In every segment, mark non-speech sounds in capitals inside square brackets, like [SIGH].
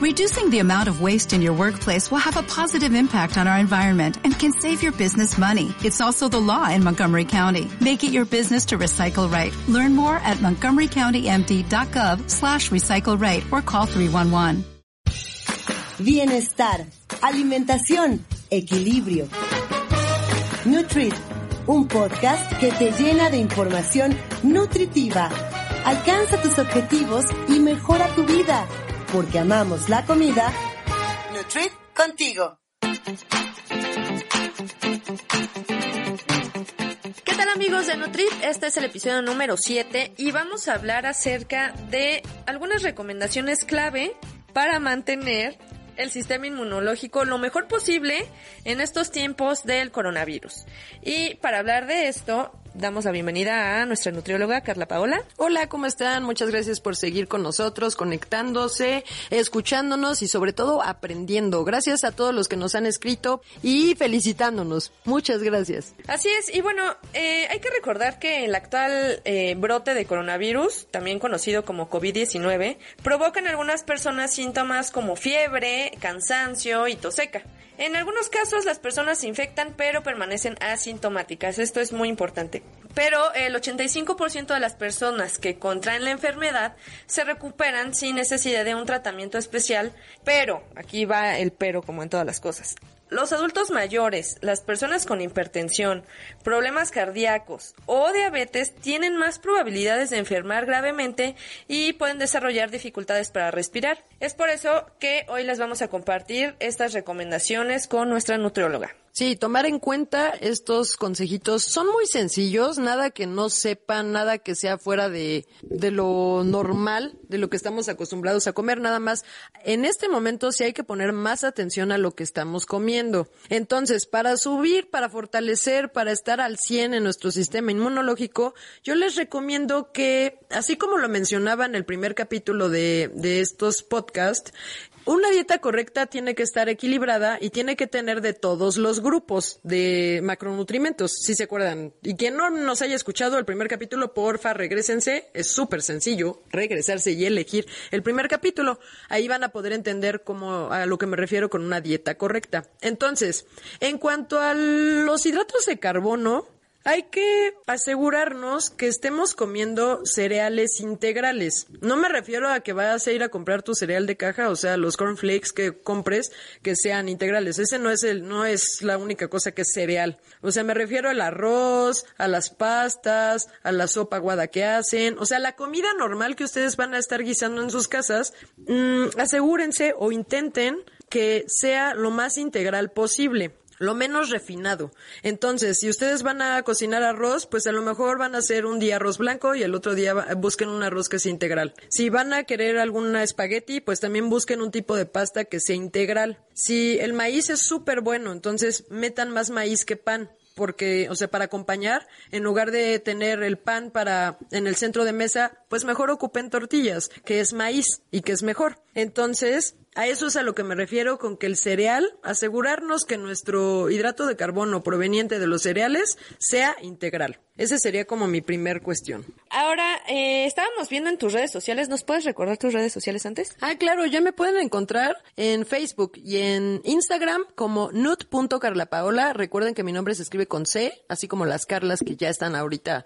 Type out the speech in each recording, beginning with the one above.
Reducing the amount of waste in your workplace will have a positive impact on our environment and can save your business money. It's also the law in Montgomery County. Make it your business to recycle right. Learn more at montgomerycountymd.gov slash recycle right or call 311. Bienestar, alimentación, equilibrio. Nutrit, un podcast que te llena de información nutritiva. Alcanza tus objetivos y mejora tu vida, porque amamos la comida. Nutrit contigo. ¿Qué tal amigos de Nutrit? Este es el episodio número 7 y vamos a hablar acerca de algunas recomendaciones clave para mantener el sistema inmunológico lo mejor posible en estos tiempos del coronavirus. Y para hablar de esto, damos la bienvenida a nuestra nutrióloga Carla Paola. Hola, ¿cómo están? Muchas gracias por seguir con nosotros, conectándose, escuchándonos y sobre todo aprendiendo. Gracias a todos los que nos han escrito y felicitándonos. Muchas gracias. Así es, y bueno, eh, hay que recordar que el actual eh, brote de coronavirus, también conocido como COVID-19, provoca en algunas personas síntomas como fiebre, cansancio y tos seca. En algunos casos las personas se infectan pero permanecen asintomáticas. Esto es muy importante. Pero el 85% de las personas que contraen la enfermedad se recuperan sin necesidad de un tratamiento especial. Pero, aquí va el pero como en todas las cosas. Los adultos mayores, las personas con hipertensión, problemas cardíacos o diabetes tienen más probabilidades de enfermar gravemente y pueden desarrollar dificultades para respirar. Es por eso que hoy les vamos a compartir estas recomendaciones con nuestra nutrióloga. Sí, tomar en cuenta estos consejitos son muy sencillos, nada que no sepan, nada que sea fuera de, de lo normal, de lo que estamos acostumbrados a comer, nada más. En este momento sí hay que poner más atención a lo que estamos comiendo. Entonces, para subir, para fortalecer, para estar al 100 en nuestro sistema inmunológico, yo les recomiendo que, así como lo mencionaba en el primer capítulo de, de estos podcasts, una dieta correcta tiene que estar equilibrada y tiene que tener de todos los grupos de macronutrimentos, si se acuerdan. Y quien no nos haya escuchado el primer capítulo, porfa, regresense. Es súper sencillo regresarse y elegir el primer capítulo. Ahí van a poder entender cómo, a lo que me refiero con una dieta correcta. Entonces, en cuanto a los hidratos de carbono, hay que asegurarnos que estemos comiendo cereales integrales. No me refiero a que vayas a ir a comprar tu cereal de caja, o sea, los cornflakes que compres que sean integrales. Ese no es el no es la única cosa que es cereal. O sea, me refiero al arroz, a las pastas, a la sopa aguada que hacen, o sea, la comida normal que ustedes van a estar guisando en sus casas. Mmm, asegúrense o intenten que sea lo más integral posible lo menos refinado. Entonces, si ustedes van a cocinar arroz, pues a lo mejor van a hacer un día arroz blanco y el otro día busquen un arroz que sea integral. Si van a querer alguna espagueti, pues también busquen un tipo de pasta que sea integral. Si el maíz es súper bueno, entonces metan más maíz que pan porque, o sea, para acompañar, en lugar de tener el pan para en el centro de mesa, pues mejor ocupen tortillas, que es maíz y que es mejor. Entonces, a eso es a lo que me refiero con que el cereal, asegurarnos que nuestro hidrato de carbono proveniente de los cereales sea integral. Ese sería como mi primer cuestión. Ahora, eh, estábamos viendo en tus redes sociales, ¿nos puedes recordar tus redes sociales antes? Ah, claro, ya me pueden encontrar en Facebook y en Instagram como nut.carlapaola. Recuerden que mi nombre se escribe con C, así como las Carlas que ya están ahorita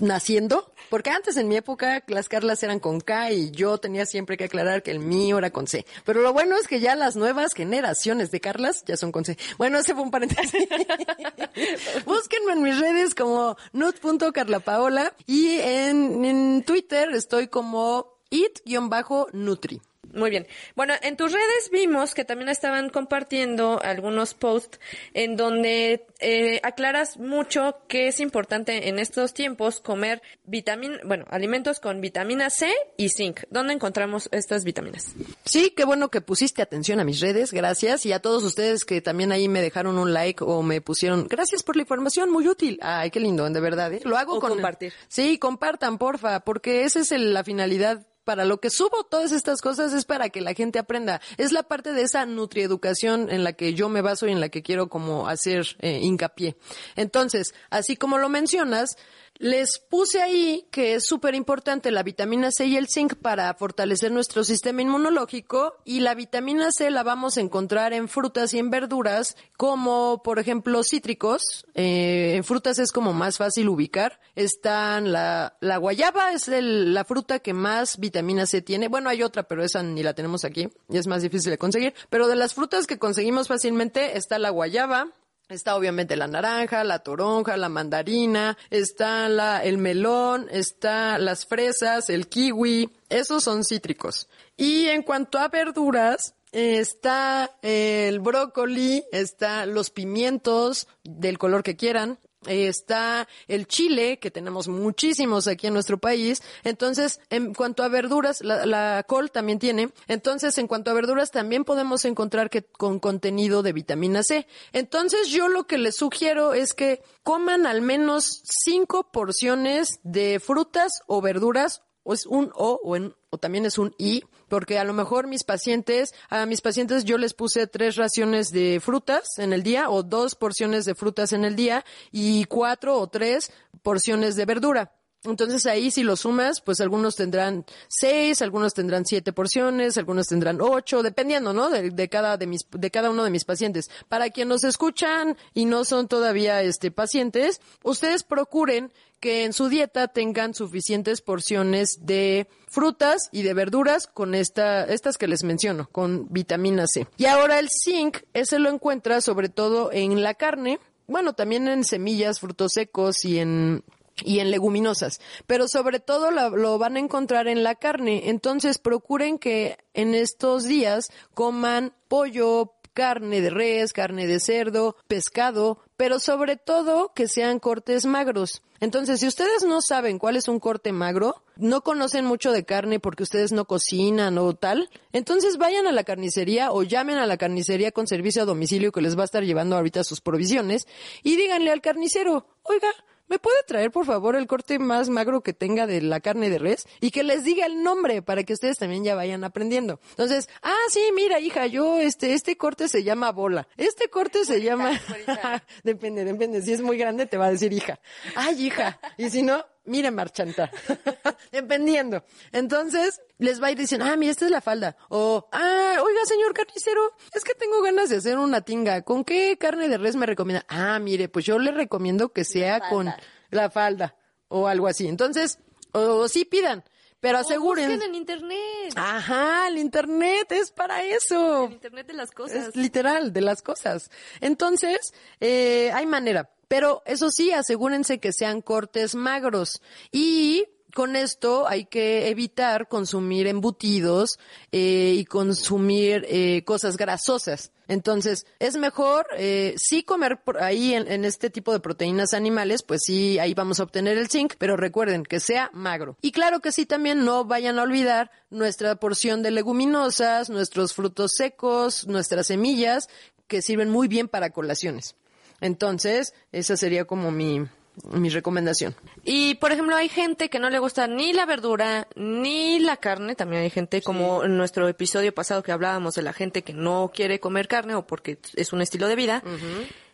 naciendo. Porque antes en mi época las Carlas eran con K y yo tenía siempre que aclarar que el mío era con C. Pero lo bueno es que ya las nuevas generaciones de Carlas ya son con C. Bueno, ese fue un paréntesis. [LAUGHS] Búsquenme en mis redes como nut.carlapaola y en, en Twitter estoy como it-nutri. Muy bien. Bueno, en tus redes vimos que también estaban compartiendo algunos posts en donde eh, aclaras mucho que es importante en estos tiempos comer vitamina, bueno, alimentos con vitamina C y zinc. ¿Dónde encontramos estas vitaminas? Sí, qué bueno que pusiste atención a mis redes, gracias. Y a todos ustedes que también ahí me dejaron un like o me pusieron, gracias por la información, muy útil. Ay, qué lindo, de verdad. ¿eh? Lo hago O con compartir. Sí, compartan, porfa, porque esa es el- la finalidad para lo que subo todas estas cosas es para que la gente aprenda. Es la parte de esa nutrieducación en la que yo me baso y en la que quiero como hacer eh, hincapié. Entonces, así como lo mencionas, les puse ahí que es súper importante la vitamina C y el zinc para fortalecer nuestro sistema inmunológico y la vitamina C la vamos a encontrar en frutas y en verduras como por ejemplo cítricos. Eh, en frutas es como más fácil ubicar. Están la, la guayaba es el- la fruta que más vitamina C tiene. Bueno, hay otra, pero esa ni la tenemos aquí y es más difícil de conseguir. Pero de las frutas que conseguimos fácilmente está la guayaba, Está obviamente la naranja, la toronja, la mandarina, está la, el melón, está las fresas, el kiwi, esos son cítricos. Y en cuanto a verduras, está el brócoli, está los pimientos del color que quieran, está el chile, que tenemos muchísimos aquí en nuestro país. Entonces, en cuanto a verduras, la, la col también tiene. Entonces, en cuanto a verduras, también podemos encontrar que con contenido de vitamina C. Entonces, yo lo que les sugiero es que coman al menos cinco porciones de frutas o verduras o es un O o, en- o también es un I, porque a lo mejor mis pacientes, a mis pacientes yo les puse tres raciones de frutas en el día o dos porciones de frutas en el día y cuatro o tres porciones de verdura. Entonces ahí si lo sumas, pues algunos tendrán seis, algunos tendrán siete porciones, algunos tendrán ocho, dependiendo, ¿no? De, de cada de mis de cada uno de mis pacientes. Para quienes nos escuchan y no son todavía este pacientes, ustedes procuren que en su dieta tengan suficientes porciones de frutas y de verduras con esta, estas que les menciono, con vitamina C. Y ahora el zinc, ese lo encuentra sobre todo en la carne, bueno, también en semillas, frutos secos y en y en leguminosas, pero sobre todo lo, lo van a encontrar en la carne. Entonces procuren que en estos días coman pollo, carne de res, carne de cerdo, pescado, pero sobre todo que sean cortes magros. Entonces, si ustedes no saben cuál es un corte magro, no conocen mucho de carne porque ustedes no cocinan o tal, entonces vayan a la carnicería o llamen a la carnicería con servicio a domicilio que les va a estar llevando ahorita sus provisiones y díganle al carnicero, oiga, ¿Me puede traer, por favor, el corte más magro que tenga de la carne de res? Y que les diga el nombre para que ustedes también ya vayan aprendiendo. Entonces, ah, sí, mira, hija, yo, este, este corte se llama bola. Este corte se llama... [LAUGHS] depende, depende. Si es muy grande, te va a decir hija. Ay, hija. Y si no, mire, marchanta. [LAUGHS] Dependiendo. Entonces, les va ir diciendo, ah, mira, esta es la falda. O, ah, oiga, señor carnicero, es que tengo ganas de hacer una tinga. ¿Con qué carne de res me recomienda? Ah, mire, pues yo le recomiendo que sea con la falda o algo así. Entonces, o, sí pidan, pero asegúrense. Busquen en internet. Ajá, el internet es para eso. El internet de las cosas. Es literal, de las cosas. Entonces, eh, hay manera. Pero eso sí, asegúrense que sean cortes magros. Y con esto hay que evitar consumir embutidos eh, y consumir eh, cosas grasosas. Entonces, es mejor eh, sí comer por ahí en, en este tipo de proteínas animales, pues sí, ahí vamos a obtener el zinc, pero recuerden que sea magro. Y claro que sí, también no vayan a olvidar nuestra porción de leguminosas, nuestros frutos secos, nuestras semillas, que sirven muy bien para colaciones. Entonces, esa sería como mi, mi recomendación. Y, por ejemplo, hay gente que no le gusta ni la verdura ni la carne. También hay gente, como en nuestro episodio pasado que hablábamos de la gente que no quiere comer carne o porque es un estilo de vida.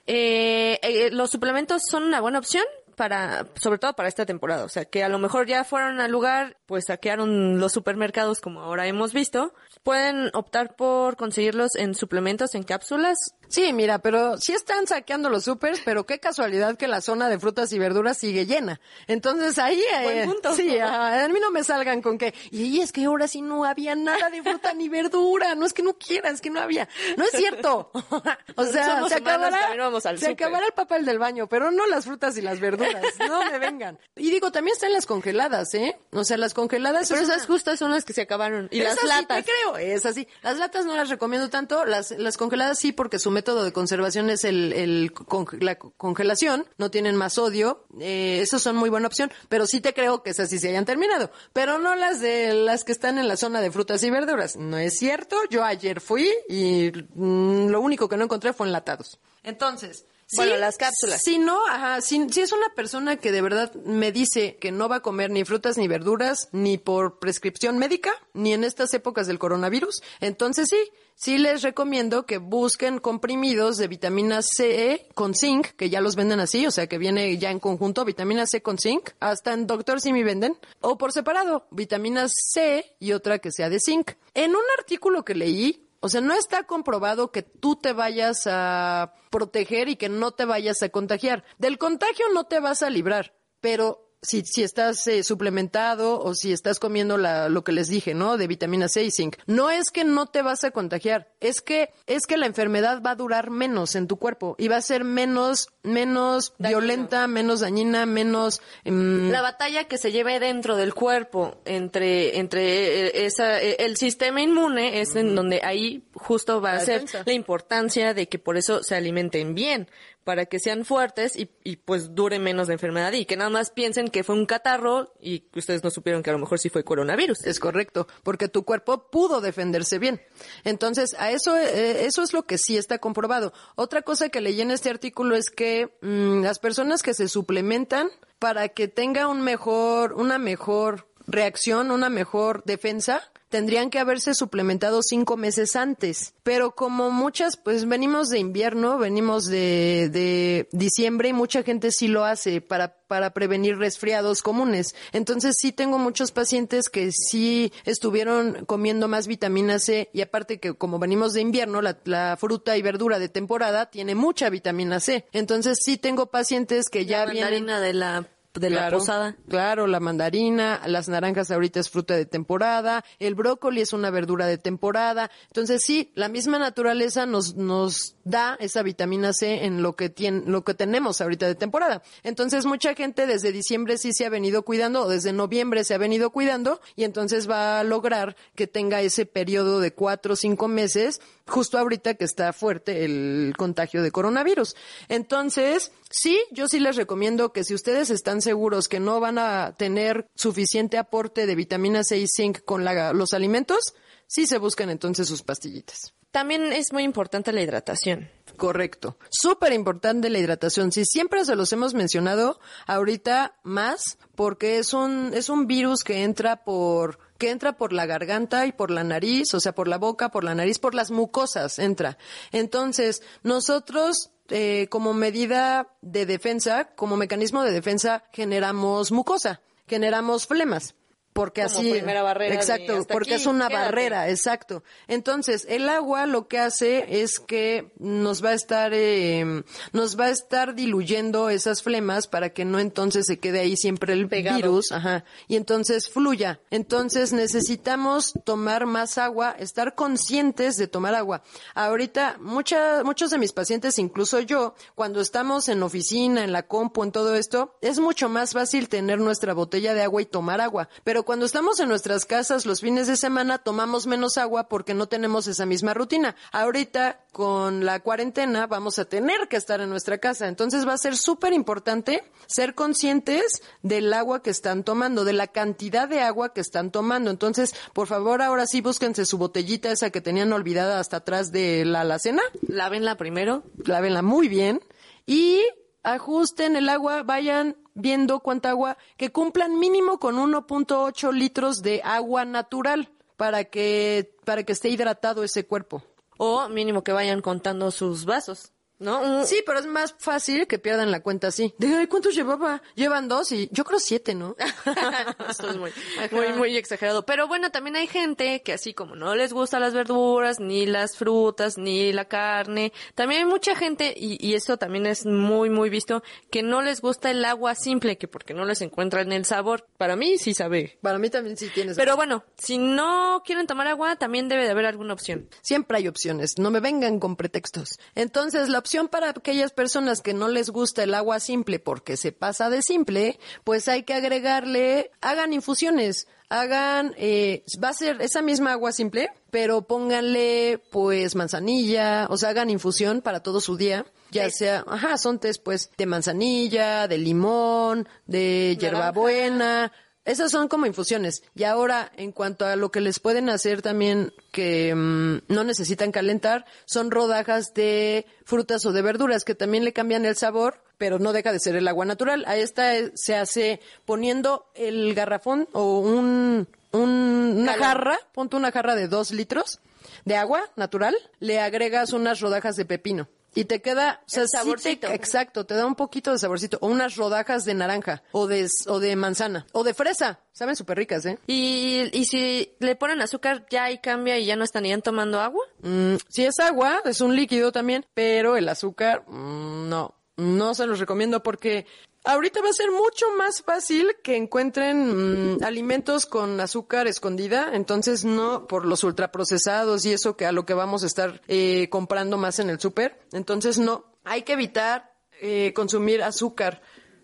Eh, eh, los suplementos son una buena opción para, sobre todo para esta temporada. O sea, que a lo mejor ya fueron al lugar, pues saquearon los supermercados como ahora hemos visto. Pueden optar por conseguirlos en suplementos, en cápsulas. Sí, mira, pero sí están saqueando los supers, pero qué casualidad que la zona de frutas y verduras sigue llena. Entonces ahí, eh, punto. sí, a mí no me salgan con que, y es que ahora sí no había nada de fruta ni verdura, no es que no quieras, es que no había. No es cierto. [LAUGHS] o sea, Somos se acabará, también vamos al se acabará el papel del baño, pero no las frutas y las verduras. No me vengan. Y digo, también están las congeladas, ¿eh? O sea, las congeladas. Pero es esas una- justas son las que se acabaron. Y las latas. Sí te creo, es así. Las latas no las recomiendo tanto, las, las congeladas sí, porque su método de conservación es el, el con- la congelación, no tienen más sodio, eh, esas son muy buena opción, pero sí te creo que esas sí se hayan terminado, pero no las de las que están en la zona de frutas y verduras. No es cierto, yo ayer fui y mm, lo único que no encontré fue enlatados. Entonces, Bueno, sí, las cápsulas. Si no, ajá, si, si es una persona que de verdad me dice que no va a comer ni frutas ni verduras, ni por prescripción médica, ni en estas épocas del coronavirus, entonces sí, sí les recomiendo que busquen comprimidos de vitamina C con zinc, que ya los venden así, o sea que viene ya en conjunto vitamina C con zinc, hasta en Doctor Simi venden, o por separado, vitamina C y otra que sea de zinc. En un artículo que leí, o sea, no está comprobado que tú te vayas a proteger y que no te vayas a contagiar. Del contagio no te vas a librar, pero si, si estás eh, suplementado o si estás comiendo la, lo que les dije, ¿no? De vitamina C y zinc. No es que no te vas a contagiar, es que, es que la enfermedad va a durar menos en tu cuerpo y va a ser menos, menos violenta, menos dañina, menos... em, La batalla que se lleve dentro del cuerpo entre, entre eh, esa, eh, el sistema inmune es en donde ahí justo va La a ser defensa. la importancia de que por eso se alimenten bien, para que sean fuertes y, y pues dure menos la enfermedad y que nada más piensen que fue un catarro y que ustedes no supieron que a lo mejor sí fue coronavirus. Es correcto, porque tu cuerpo pudo defenderse bien. Entonces, a eso, eh, eso es lo que sí está comprobado. Otra cosa que leí en este artículo es que mm, las personas que se suplementan para que tenga un mejor, una mejor reacción, una mejor defensa, tendrían que haberse suplementado cinco meses antes. Pero como muchas, pues venimos de invierno, venimos de, de diciembre y mucha gente sí lo hace para, para prevenir resfriados comunes. Entonces sí tengo muchos pacientes que sí estuvieron comiendo más vitamina C y aparte que como venimos de invierno, la, la fruta y verdura de temporada tiene mucha vitamina C. Entonces sí tengo pacientes que ya la vienen de la, de la Claro, posada. Claro, la mandarina, las naranjas ahorita es fruta de temporada, el brócoli es una verdura de temporada. Entonces sí, la misma naturaleza nos, nos da esa vitamina C en lo que tiene, lo que tenemos ahorita de temporada. Entonces mucha gente desde diciembre sí se ha venido cuidando, o desde noviembre se ha venido cuidando, y entonces va a lograr que tenga ese periodo de cuatro o cinco meses, justo ahorita que está fuerte el contagio de coronavirus. Entonces, sí, yo sí les recomiendo que si ustedes están seguros que no van a tener suficiente aporte de vitamina C y zinc con la- los alimentos, sí se buscan entonces sus pastillitas. También es muy importante la hidratación. Correcto. Súper importante la hidratación. Si siempre se los hemos mencionado, ahorita más, porque es un, es un virus que entra por, que entra por la garganta y por la nariz, o sea, por la boca, por la nariz, por las mucosas entra. Entonces, nosotros, eh, como medida de defensa, como mecanismo de defensa, generamos mucosa, generamos flemas. Porque Como así. primera barrera Exacto, porque aquí, es una quédate. barrera, exacto. Entonces, el agua lo que hace es que nos va a estar, eh, nos va a estar diluyendo esas flemas para que no entonces se quede ahí siempre el Pegado. virus, ajá, y entonces fluya. Entonces necesitamos tomar más agua, estar conscientes de tomar agua. Ahorita, mucha, muchos de mis pacientes, incluso yo, cuando estamos en oficina, en la compu, en todo esto, es mucho más fácil tener nuestra botella de agua y tomar agua. Pero cuando estamos en nuestras casas los fines de semana, tomamos menos agua porque no tenemos esa misma rutina. Ahorita, con la cuarentena, vamos a tener que estar en nuestra casa. Entonces va a ser súper importante ser conscientes del agua que están tomando, de la cantidad de agua que están tomando. Entonces, por favor, ahora sí búsquense su botellita esa que tenían olvidada hasta atrás de la alacena Lávenla primero. lávenla muy bien y ajusten el agua, vayan viendo cuánta agua, que cumplan mínimo con 1.8 litros de agua natural para que, para que esté hidratado ese cuerpo. O mínimo que vayan contando sus vasos, ¿no? Sí, pero es más fácil que pierdan la cuenta así. De, ay, ¿cuántos llevaba? Llevan dos y yo creo siete, ¿no? [LAUGHS] Esto es muy, muy, muy exagerado. Pero bueno, también hay gente que así como no les gustan las verduras, ni las frutas, ni la carne, también hay mucha gente, y, y eso también es muy, muy visto, que no les gusta el agua simple, que porque no les encuentran el sabor. Para mí sí sabe. Para mí también sí tienes. Pero bueno, si no quieren tomar agua, también debe de haber alguna opción. Siempre hay opciones, no me vengan con pretextos. Entonces, la opción para aquellas personas que no les gusta el agua simple porque se pasa de simple, pues hay que agregarle, hagan infusiones, hagan, eh, va a ser esa misma agua simple, pero pónganle pues manzanilla, o sea, hagan infusión para todo su día. Ya sea, ajá, son tés pues de manzanilla, de limón, de hierbabuena, esas son como infusiones. Y ahora, en cuanto a lo que les pueden hacer también que mm, no necesitan calentar, son rodajas de frutas o de verduras que también le cambian el sabor, pero no deja de ser el agua natural. A esta eh, se hace poniendo el garrafón o un, un- una jarra, ponte una jarra de dos litros de agua natural, le agregas unas rodajas de pepino. Y te queda, o sea, El sí te- saborcito. exacto, te da un poquito de saborcito. O unas rodajas de naranja, o de, o de manzana, o de fresa. Saben súper ricas, ¿eh? Y, y si le ponen azúcar, ya ahí cambia y ya no estarían tomando agua. Mm, si es agua, es un líquido también, pero el azúcar, mm, no, no se los recomiendo porque ahorita va a ser mucho más fácil que encuentren mm, alimentos con azúcar escondida, entonces no por los ultraprocesados y eso que a lo que vamos a estar eh, comprando más en el súper, entonces no, hay que evitar eh, consumir azúcar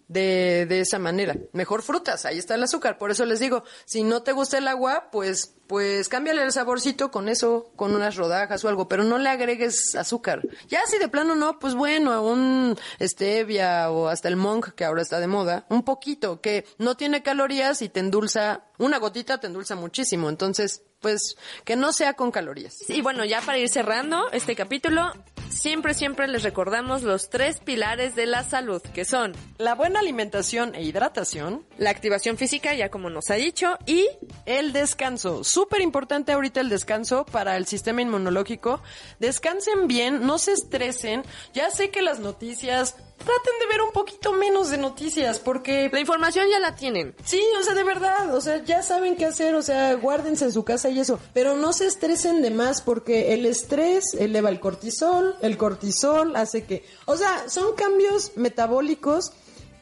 de, de esa manera. Mejor frutas, ahí está el azúcar. Por eso les digo, si no te gusta el agua, pues, pues cámbiale el saborcito con eso, con unas rodajas o algo, pero no le agregues azúcar. Ya si de plano no, pues bueno, un stevia o hasta el monk, que ahora está de moda, un poquito, que no tiene calorías y te endulza, una gotita te endulza muchísimo. Entonces, pues, que no sea con calorías. Y bueno, ya para ir cerrando este capítulo, siempre, siempre les recordamos los tres pilares de la salud, que son La buena alimentación e hidratación, la activación física, ya como nos ha dicho, y El descanso, súper importante ahorita el descanso para el sistema inmunológico. Descansen bien, no se estresen. Ya sé que las noticias, traten de ver un poquito menos de noticias porque... la información ya la tienen. Sí, o sea, de verdad, o sea, ya saben qué hacer, o sea, guárdense en su casa y eso, pero no se estresen de más porque el estrés eleva el cortisol, el cortisol hace que, o sea, son cambios metabólicos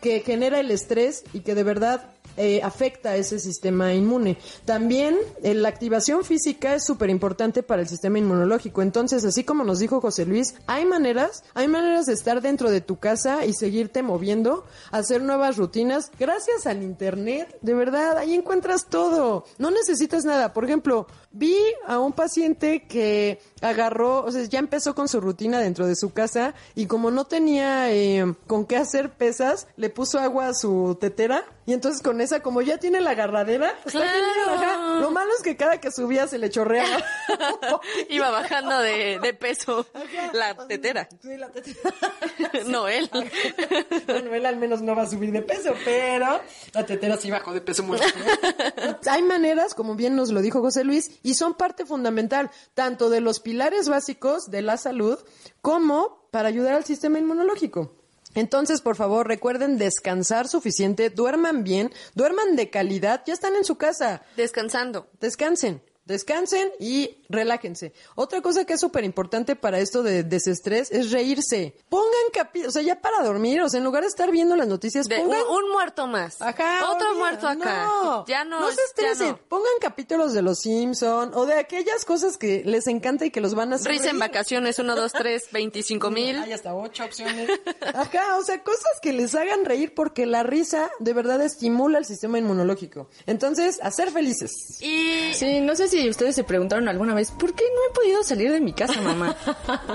que genera el estrés y que de verdad eh, afecta ese sistema inmune. También eh, la activación física es súper importante para el sistema inmunológico. Entonces, así como nos dijo José Luis, hay maneras, hay maneras de estar dentro de tu casa y seguirte moviendo, hacer nuevas rutinas. Gracias al internet, de verdad, ahí encuentras todo. No necesitas nada. Por ejemplo, vi a un paciente que agarró, o sea, ya empezó con su rutina dentro de su casa y como no tenía eh, con qué hacer pesas, le puso agua a su tetera y entonces con esa, como ya tiene la agarradera, está Claro. genial, ajá. Lo malo es que cada que subía se le chorreaba. [LAUGHS] Iba bajando de, de peso la tetera. Sí, la tetera. [LAUGHS] No, él. [LAUGHS] Bueno, él al menos no va a subir de peso, pero la tetera sí bajó de peso mucho. Hay maneras, como bien nos lo dijo José Luis, y son parte fundamental tanto de los pilares básicos de la salud como para ayudar al sistema inmunológico. Entonces, por favor, recuerden descansar suficiente, duerman bien, duerman de calidad, ya están en su casa, Descansando. descansen. Descansen y relájense. Otra cosa que es súper importante para esto de desestrés es reírse. Pongan capi, o sea, ya para dormir, o sea, en lugar de estar viendo las noticias, De, un, pongan un muerto más. Ajá. Otro muerto acá. No, ya no. No se estresen. no. Pongan capítulos de Los Simpson o de aquellas cosas que les encanta y que los van a hacer. Risa en vacaciones, 1, 2, 3, 25 mil. Hay hasta ocho opciones. Ajá, o sea, cosas que les hagan reír porque la risa de verdad estimula el sistema inmunológico. Entonces, a ser felices. Y Sí, no sé si ustedes se preguntaron alguna vez, ¿por qué no he podido salir de mi casa, mamá? [LAUGHS]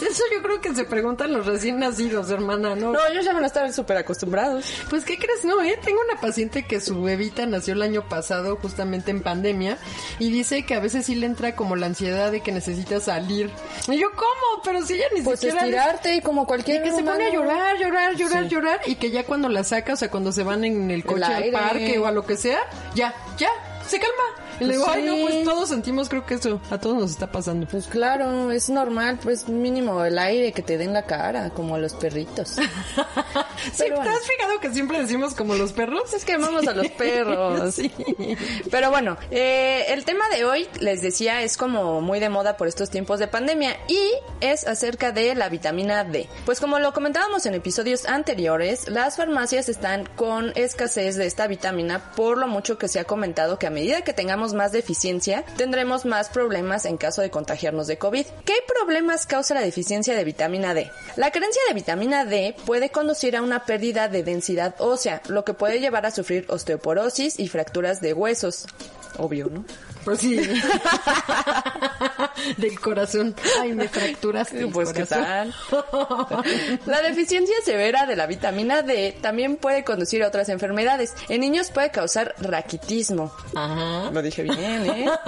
Eso yo creo que se preguntan los recién nacidos, hermana, ¿no? No, ellos ya van a estar súper acostumbrados. Pues, ¿qué crees? No, eh? Tengo una paciente que su bebita nació el año pasado, justamente en pandemia, y dice que a veces sí le entra como la ansiedad de que necesita salir. Y yo, ¿cómo? Pero si ella ni Pues siquiera... estirarte como Y cualquier que se pone a humano. llorar, llorar, llorar, Sí. llorar, y que ya cuando la saca, o sea, cuando se van en el coche al aire. parque o a lo que sea, ya, ya, se calma. Y le digo, ay, no, sí. pues todos sentimos, creo que eso a todos nos está pasando. Pues claro, es normal, pues mínimo el aire que te den la cara, como a los perritos. [LAUGHS] Sí, Pero ¿te has fijado que siempre decimos como los perros? Es que amamos a los perros. Sí. Pero bueno, eh, el tema de hoy, les decía, es como muy de moda por estos tiempos de pandemia y es acerca de la vitamina D. Pues como lo comentábamos en episodios anteriores, las farmacias están con escasez de esta vitamina por lo mucho que se ha comentado que a medida que tengamos más deficiencia, tendremos más problemas en caso de contagiarnos de COVID. ¿Qué problemas causa la deficiencia de vitamina D? La carencia de vitamina D puede conducir a una pérdida de densidad ósea, lo que puede llevar a sufrir osteoporosis y fracturas de huesos. Obvio, ¿no? Pues sí. [LAUGHS] Del corazón. Ay, me fracturaste. Pues, ¿qué corazón. [LAUGHS] La deficiencia severa de la vitamina D también puede conducir a otras enfermedades. En niños puede causar raquitismo. Ajá. Lo dije bien, ¿eh? [LAUGHS]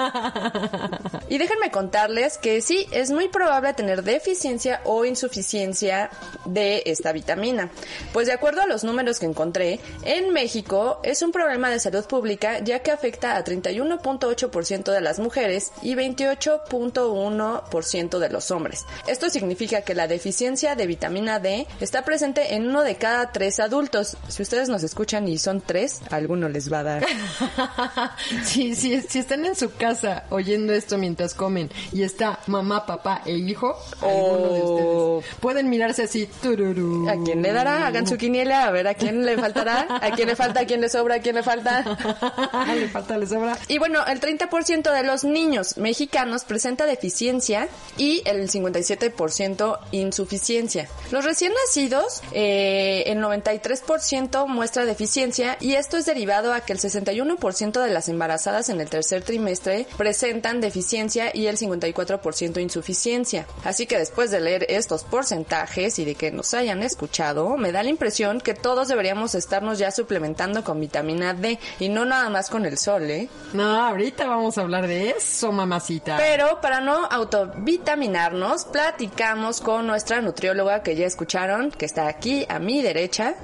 Y déjenme contarles que sí, es muy probable tener deficiencia o insuficiencia de esta vitamina. Pues de acuerdo a los números que encontré, en México es un problema de salud pública ya que afecta a 31.8% 28.2% de las mujeres y 28.1% de los hombres. Esto significa que la deficiencia de vitamina D está presente en uno de cada tres adultos. Si ustedes nos escuchan y son tres, a alguno les va a dar. [LAUGHS] sí, sí, si están en su casa oyendo esto mientras comen y está mamá, papá e hijo, alguno de O- ustedes pueden mirarse así. tururú. ¿A quién le dará? Hagan su quiniela, a ver a quién le faltará, a quién le falta, a quién le sobra, a quién le falta. [LAUGHS] le falta, le sobra. Y bueno, el 30% de los niños mexicanos presenta deficiencia y el 57% insuficiencia. Los recién nacidos, eh, el 93% muestra deficiencia y esto es derivado a que el 61% de las embarazadas en el tercer trimestre presentan deficiencia y el 54% insuficiencia. Así que después de leer estos porcentajes y de que nos hayan escuchado, me da la impresión que todos deberíamos estarnos ya suplementando con vitamina D y no nada más con el sol, ¿eh? No, ahorita vamos a hablar de eso, mamacita. Pero para no autovitaminarnos, platicamos con nuestra nutrióloga que ya escucharon, que está aquí a mi derecha.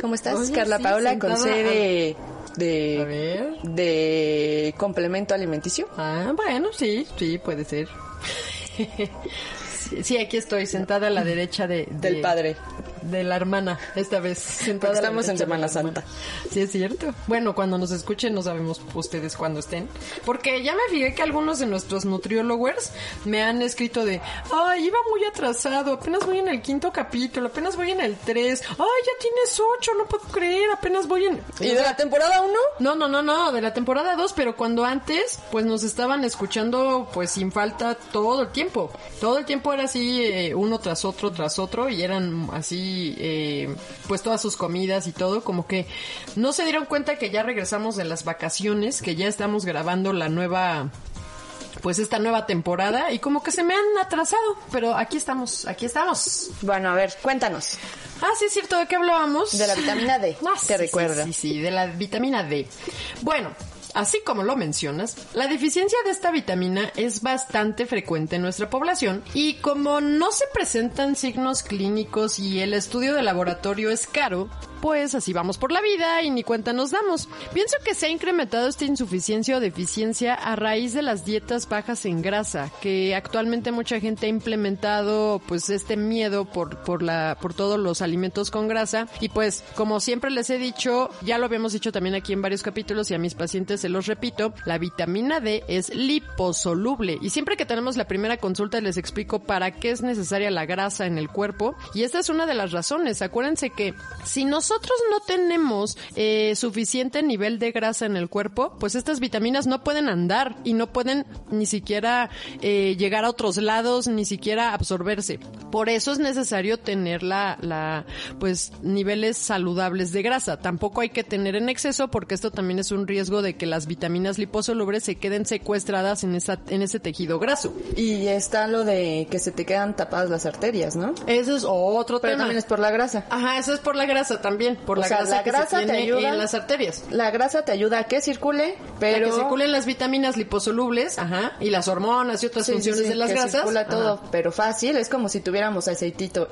¿Cómo estás, Oye, Carla sí, Paula? Con C de, A de, ver. de complemento alimenticio. Ah, bueno, sí, sí, puede ser. [LAUGHS] Sí, sí, aquí estoy, sentada a la derecha de, de- Del padre. De la hermana, esta vez. Sentada estamos en Semana hermana. Sí, es cierto. Bueno, cuando nos escuchen, no sabemos ustedes cuándo estén. Porque ya me fijé que algunos de nuestros nutriólogos me han escrito de, ay, iba muy atrasado, apenas voy en el quinto capítulo, apenas voy en el tres, ay, ya tienes ocho, no puedo creer, apenas voy en... ¿Y de la temporada 1? No, no, no, no, de la temporada 2, pero cuando antes, pues nos estaban escuchando, pues sin falta todo el tiempo. Todo el tiempo era así, eh, uno tras otro, tras otro, y eran así, eh, pues todas sus comidas y todo, como que no se dieron cuenta que ya regresamos de las vacaciones, que ya estamos grabando la nueva pues esta nueva temporada y como que se me han atrasado, pero aquí estamos, aquí estamos. Bueno, a ver, cuéntanos. Ah, sí es cierto, ¿de qué hablábamos? De la vitamina D. [LAUGHS] Ah, ¿Te sí, sí, sí, de la vitamina D. Bueno, así como lo mencionas, la deficiencia de esta vitamina es bastante frecuente en nuestra población y como no se presentan signos clínicos y el estudio de laboratorio es caro, pues así vamos por la vida y ni cuenta nos damos. Pienso que se ha incrementado esta insuficiencia o deficiencia a raíz de las dietas bajas en grasa, que actualmente mucha gente ha implementado pues este miedo por, por la, por todos los alimentos con grasa. Y pues, como siempre les he dicho, ya lo habíamos dicho también aquí en varios capítulos y a mis pacientes se los repito, la vitamina D es liposoluble. Y siempre que tenemos la primera consulta les explico para qué es necesaria la grasa en el cuerpo. Y esta es una de las razones. Acuérdense que si nosotros no tenemos eh, suficiente nivel de grasa en el cuerpo, pues estas vitaminas no pueden andar y no pueden ni siquiera eh, llegar a otros lados, ni siquiera absorberse. Por eso es necesario tener la, la, pues, niveles saludables de grasa. Tampoco hay que tener en exceso porque esto también es un riesgo de que las vitaminas liposolubles se queden secuestradas en esa, en ese tejido graso. Y está lo de que se te quedan tapadas las arterias, ¿no? Eso es otro Pero tema. también es por la grasa. Ajá, eso es por la grasa también, por O la sea, grasa la que grasa se te tiene ayuda- en las arterias. La grasa te ayuda a que circule, pero... que circulen las vitaminas liposolubles, ajá, y las hormonas y otras Sí, funciones sí, de las que grasas. circula todo, Ajá. pero fácil, es como si tuviéramos aceitito.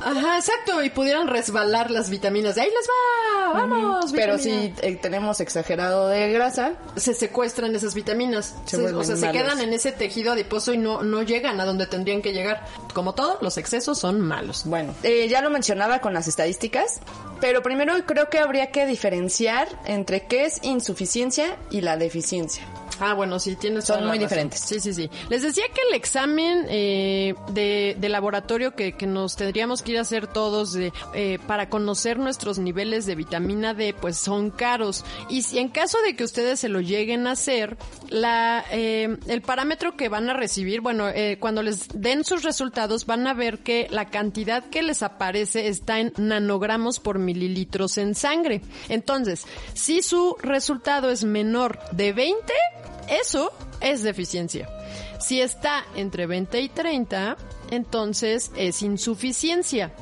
Ajá, exacto, y pudieran resbalar las vitaminas. De ahí les va, vamos. Pero vitamina. si eh, tenemos exagerado de grasa, se secuestran esas vitaminas. Se Se- o sea, se quedan en ese tejido adiposo y no, no llegan a donde tendrían que llegar. Como todo, los excesos son malos. bueno, eh, ya lo mencionaba con las estadísticas, pero primero creo que habría que diferenciar entre qué es insuficiencia y la deficiencia. Ah, bueno, sí, tienes Son muy diferentes. Sí, sí, sí. Les decía que el examen eh, de, de laboratorio que, que nos tendríamos que ir a hacer todos de, eh, para conocer nuestros niveles de vitamina D, pues son caros. Y si en caso de que ustedes se lo lleguen a hacer, la, eh, el parámetro que van a recibir, bueno, eh, cuando les den sus resultados, van a ver que la cantidad que les aparece está en nanogramos por mililitros en sangre. Entonces, si su resultado es menor de 20, eso es deficiencia. Si está entre 20 y 30, entonces es insuficiencia.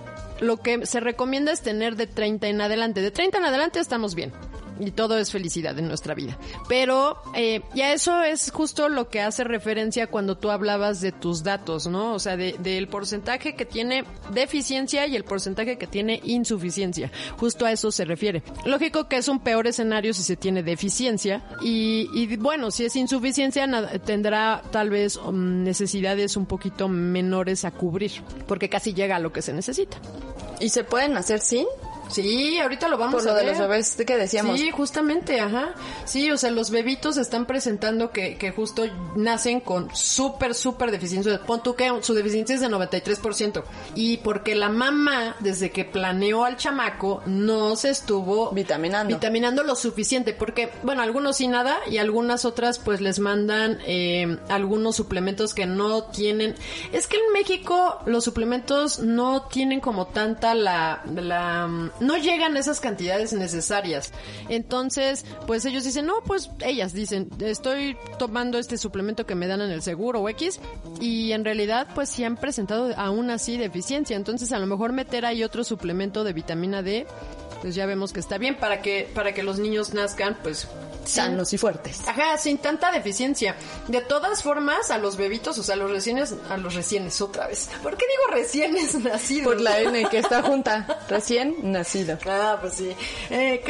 Lo que se recomienda es tener de 30 en adelante. De 30 en adelante estamos bien. Y todo es felicidad en nuestra vida. Pero eh, ya eso es justo lo que hace referencia cuando tú hablabas de tus datos, ¿no? O sea, de- del porcentaje que tiene deficiencia y el porcentaje que tiene insuficiencia. Justo a eso se refiere. Lógico que es un peor escenario si se tiene deficiencia y, y bueno, si es insuficiencia tendrá tal vez um, necesidades un poquito menores a cubrir, porque casi llega a lo que se necesita. ¿Y se pueden hacer sin? Sí, ahorita lo vamos Por lo a de ver. los bebés que decíamos. Sí, justamente, ajá. Sí, o sea, los bebitos están presentando que, que justo nacen con súper, súper deficiencia. Pon tú que su deficiencia es de 93%. Y porque la mamá, desde que planeó al chamaco, no se estuvo Vitaminando. vitaminando lo suficiente. Porque, bueno, algunos sí nada y algunas otras pues les mandan eh, algunos suplementos que no tienen. Es que en México los suplementos no tienen como tanta la... la no llegan esas cantidades necesarias. Entonces, pues ellos dicen, no, pues ellas dicen, estoy tomando este suplemento que me dan en el seguro o X y en realidad pues sí han presentado aún así deficiencia. Entonces a lo mejor meter ahí otro suplemento de vitamina D pues ya vemos que está bien para que para que los niños nazcan pues Sanos y fuertes. Ajá, sin tanta deficiencia. De todas formas, a los bebitos, o sea, a los recienes, a los recienes otra vez. ¿Por qué digo recienes [LAUGHS] nacidos? Por la N que está junta. Recién nacido. Ah, pues sí. Eh,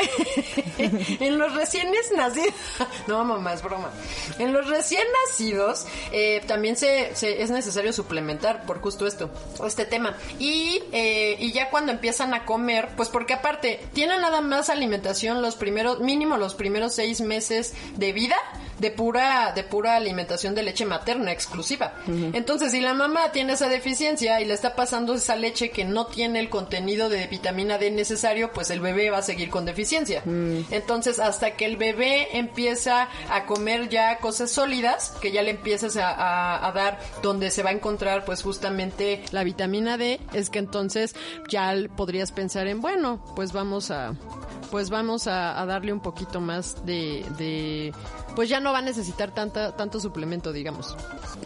[LAUGHS] en los reciénes nacidos. [LAUGHS] No, mamá, es broma. En los recién nacidos eh, también se, se- es necesario suplementar por justo esto, este tema. Y, eh, y ya cuando empiezan a comer, pues porque aparte, tienen nada más alimentación los primeros, mínimo los primeros seis meses de vida de pura, de pura alimentación de leche materna exclusiva. Entonces, si la mamá tiene esa deficiencia y le está pasando esa leche que no tiene el contenido de vitamina D necesario, pues el bebé va a seguir con deficiencia. Entonces, hasta que el bebé empieza a comer ya cosas sólidas, que ya le empiezas a, a- a dar donde se va a encontrar pues justamente la vitamina D, es que entonces ya podrías pensar en, bueno, pues vamos a pues vamos a, a darle un poquito más de, de pues ya no va a necesitar tanta tanto suplemento digamos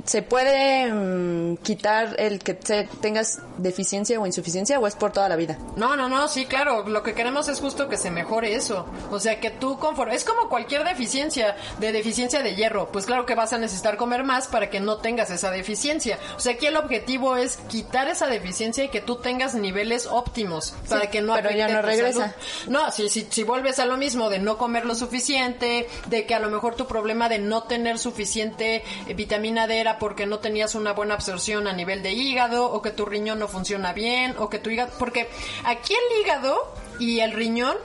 ¿Se puede mm, quitar el que te- tengas deficiencia o insuficiencia o es por toda la vida? no no no sí claro lo que queremos es justo que se mejore eso o sea que tú conforme es como cualquier deficiencia de deficiencia de hierro pues claro que vas a necesitar comer más para que no tengas esa deficiencia o sea aquí el objetivo es quitar esa deficiencia y que tú tengas niveles óptimos para que no pero ya no regresa. salud. No, si, si, si vuelves a lo mismo de no comer lo suficiente, de que a lo mejor tu problema de no tener suficiente eh, vitamina D era porque no tenías una buena absorción a nivel de hígado, o que tu riñón no funciona bien, o que tu hígado... Porque aquí el hígado y el riñón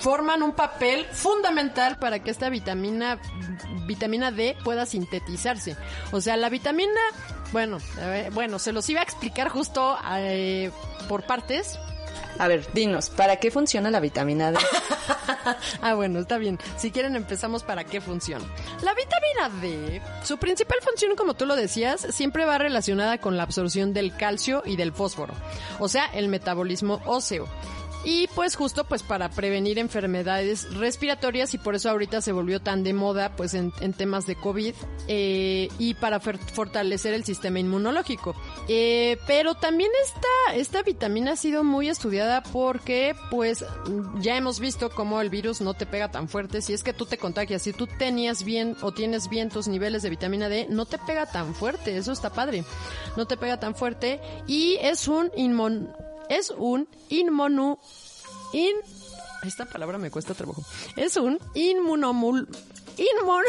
forman un papel fundamental para que esta vitamina vitamina D pueda sintetizarse. O sea, la vitamina, bueno, bueno, se los iba a explicar justo eh, por partes, A ver, dinos, ¿para qué funciona la vitamina D? [LAUGHS] ah, bueno, está bien. Si quieren empezamos para qué funciona. La vitamina D, su principal función, como tú lo decías, siempre va relacionada con la absorción del calcio y del fósforo, o sea, el metabolismo óseo. Y pues justo pues para prevenir enfermedades respiratorias y por eso ahorita se volvió tan de moda pues en, en temas de COVID eh, y para fortalecer el sistema inmunológico. Eh, pero también esta, esta vitamina ha sido muy estudiada porque pues ya hemos visto cómo el virus no te pega tan fuerte. Si es que tú te contagias, si tú tenías bien o tienes bien tus niveles de vitamina D, no te pega tan fuerte. Eso está padre. No te pega tan fuerte y es un inmun es un inmonu in esta palabra me cuesta trabajo. Es un inmunomul inmun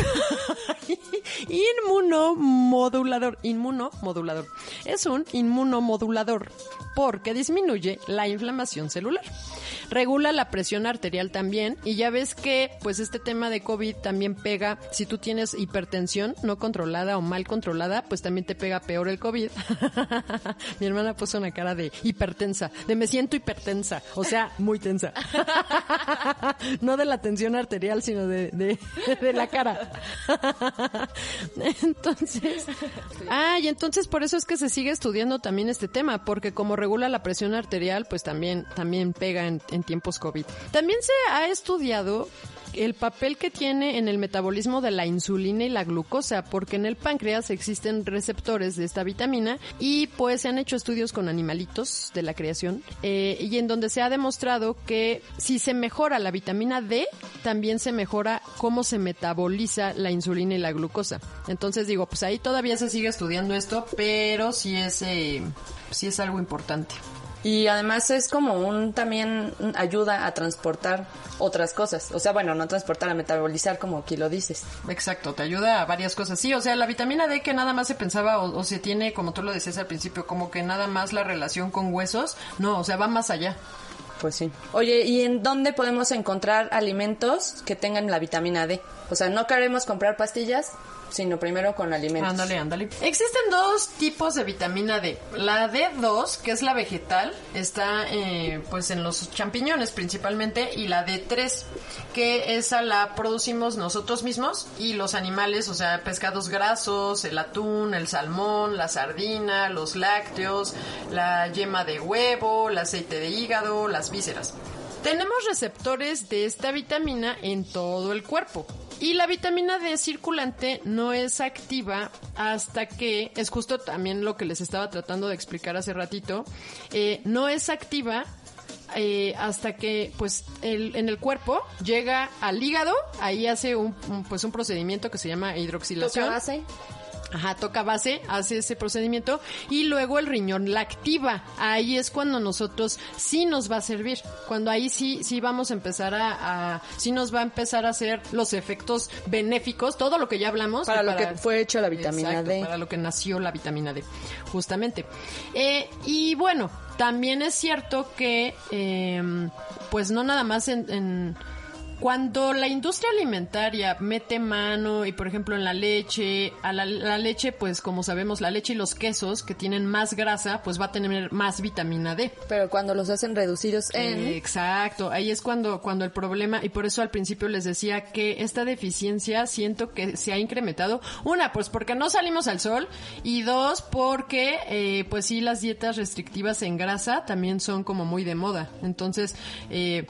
[LAUGHS] inmunomodulador, inmunomodulador. Es un inmunomodulador porque disminuye la inflamación celular. Regula la presión arterial también y ya ves que pues este tema de COVID también pega si tú tienes hipertensión no controlada o mal controlada, pues también te pega peor el COVID. [LAUGHS] Mi hermana puso una cara de hipertensa, de me siento hipertensa, o sea, muy tensa. [LAUGHS] no de la tensión arterial, sino de, de, la cara. [LAUGHS] entonces, ah, y entonces por eso es que se sigue estudiando también este tema, porque como regula la presión arterial, pues también, también pega en, en tiempos COVID. También se ha estudiado el papel que tiene en el metabolismo de la insulina y la glucosa, porque en el páncreas existen receptores de esta vitamina y pues se han hecho estudios con animalitos de la creación eh, y en donde se ha demostrado que si se mejora la vitamina D, también se mejora cómo se metaboliza la insulina y la glucosa. Entonces digo, pues ahí todavía se sigue estudiando esto, pero sí es, eh, sí es algo importante. Y además es como un también ayuda a transportar otras cosas. O sea, bueno, no transportar, a metabolizar como aquí lo dices. Exacto, te ayuda a varias cosas. Sí, o sea, la vitamina D que nada más se pensaba o, o se tiene, como tú lo decías al principio, como que nada más la relación con huesos. No, o sea, va más allá. Pues sí. Oye, ¿y en dónde podemos encontrar alimentos que tengan la vitamina D? O sea, no queremos comprar pastillas, sino primero con alimentos. Ándale, ándale. Existen dos tipos de vitamina D. La D2, que es la vegetal, está eh, pues en los champiñones principalmente, y la D3, que esa la producimos nosotros mismos y los animales, o sea, pescados grasos, el atún, el salmón, la sardina, los lácteos, la yema de huevo, el aceite de hígado, las vísceras. Tenemos receptores de esta vitamina en todo el cuerpo. Y la vitamina D circulante no es activa hasta que, es justo también lo que les estaba tratando de explicar hace ratito, eh, no es activa eh, hasta que pues el, en el cuerpo llega al hígado, ahí hace un, un, pues un procedimiento que se llama hidroxilación. ¿Toca base? Ajá, toca base, hace ese procedimiento y luego el riñón la activa. Ahí es cuando nosotros sí nos va a servir. Cuando ahí sí, sí vamos a empezar a, a sí nos va a empezar a hacer los efectos benéficos, todo lo que ya hablamos. Para, para lo que fue hecho la vitamina exacto, D. Para lo que nació la vitamina D, justamente. Eh, y bueno, también es cierto que, eh, pues no nada más en, en cuando la industria alimentaria mete mano y por ejemplo en la leche, a la, la, leche pues como sabemos la leche y los quesos que tienen más grasa pues va a tener más vitamina D. Pero cuando los hacen reducidos en... Exacto, ahí es cuando, cuando el problema y por eso al principio les decía que esta deficiencia siento que se ha incrementado. Una pues porque no salimos al sol y dos porque eh, pues sí las dietas restrictivas en grasa también son como muy de moda. Entonces... Eh,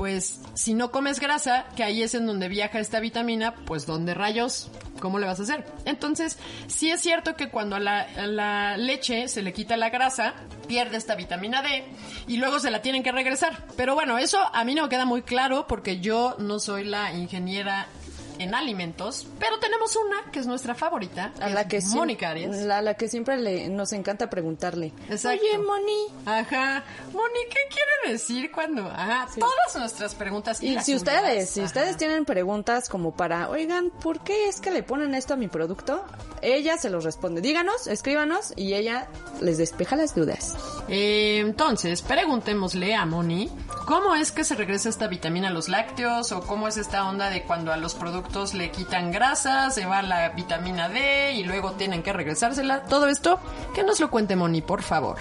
pues si no comes grasa, que ahí es en donde viaja esta vitamina, pues ¿dónde rayos? ¿Cómo le vas a hacer? Entonces, sí es cierto que cuando a la, a la, leche se le quita la grasa, pierde esta vitamina D y luego se la tienen que regresar. Pero bueno, eso a mí no me queda muy claro porque yo no soy la ingeniera en alimentos, pero tenemos una que es nuestra favorita, a la que Mónica Arias. La, la que siempre le, nos encanta preguntarle. Exacto. Oye, Moni. Ajá. Moni, ¿qué quiere decir cuando? Ajá, sí. todas nuestras preguntas. Y, y si ustedes, si ustedes tienen preguntas como para, oigan, ¿por qué es que le ponen esto a mi producto? Ella se los responde. Díganos, escríbanos y ella les despeja las dudas. Eh, entonces, preguntémosle a Moni, ¿cómo es que se regresa esta vitamina a los lácteos o cómo es esta onda de cuando a los productos le quitan grasa, se va la vitamina D y luego tienen que regresársela. Todo esto, que nos lo cuente Moni, por favor.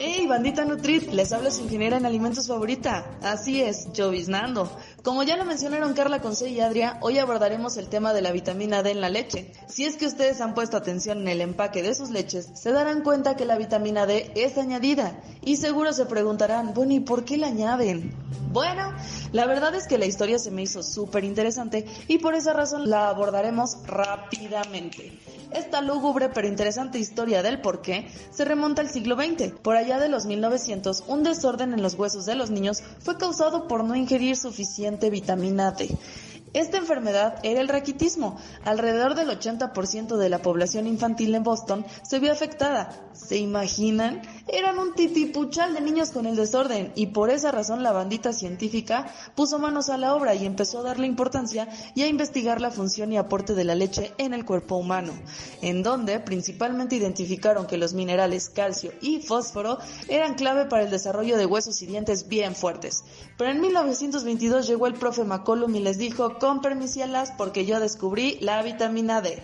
Hey, bandita Nutrit, les habla su ingeniera en alimentos favorita. Así es, Joviznando. Como ya lo mencionaron Carla Conce y Adria, hoy abordaremos el tema de la vitamina D en la leche. Si es que ustedes han puesto atención en el empaque de sus leches, se darán cuenta que la vitamina D es añadida. Y seguro se preguntarán, bueno, ¿y por qué la añaden? Bueno, la verdad es que la historia se me hizo súper interesante y por esa razón la abordaremos rápidamente. Esta lúgubre pero interesante historia del por qué se remonta al siglo XX. Por allá de los 1900, un desorden en los huesos de los niños fue causado por no ingerir suficiente vitamina D. Esta enfermedad era el raquitismo. Alrededor del 80% de la población infantil en Boston se vio afectada. ¿Se imaginan? Eran un titipuchal de niños con el desorden y por esa razón la bandita científica puso manos a la obra y empezó a darle importancia y a investigar la función y aporte de la leche en el cuerpo humano, en donde principalmente identificaron que los minerales calcio y fósforo eran clave para el desarrollo de huesos y dientes bien fuertes. Pero en 1922 llegó el profe McCollum y les dijo con permisialas porque yo descubrí la vitamina D.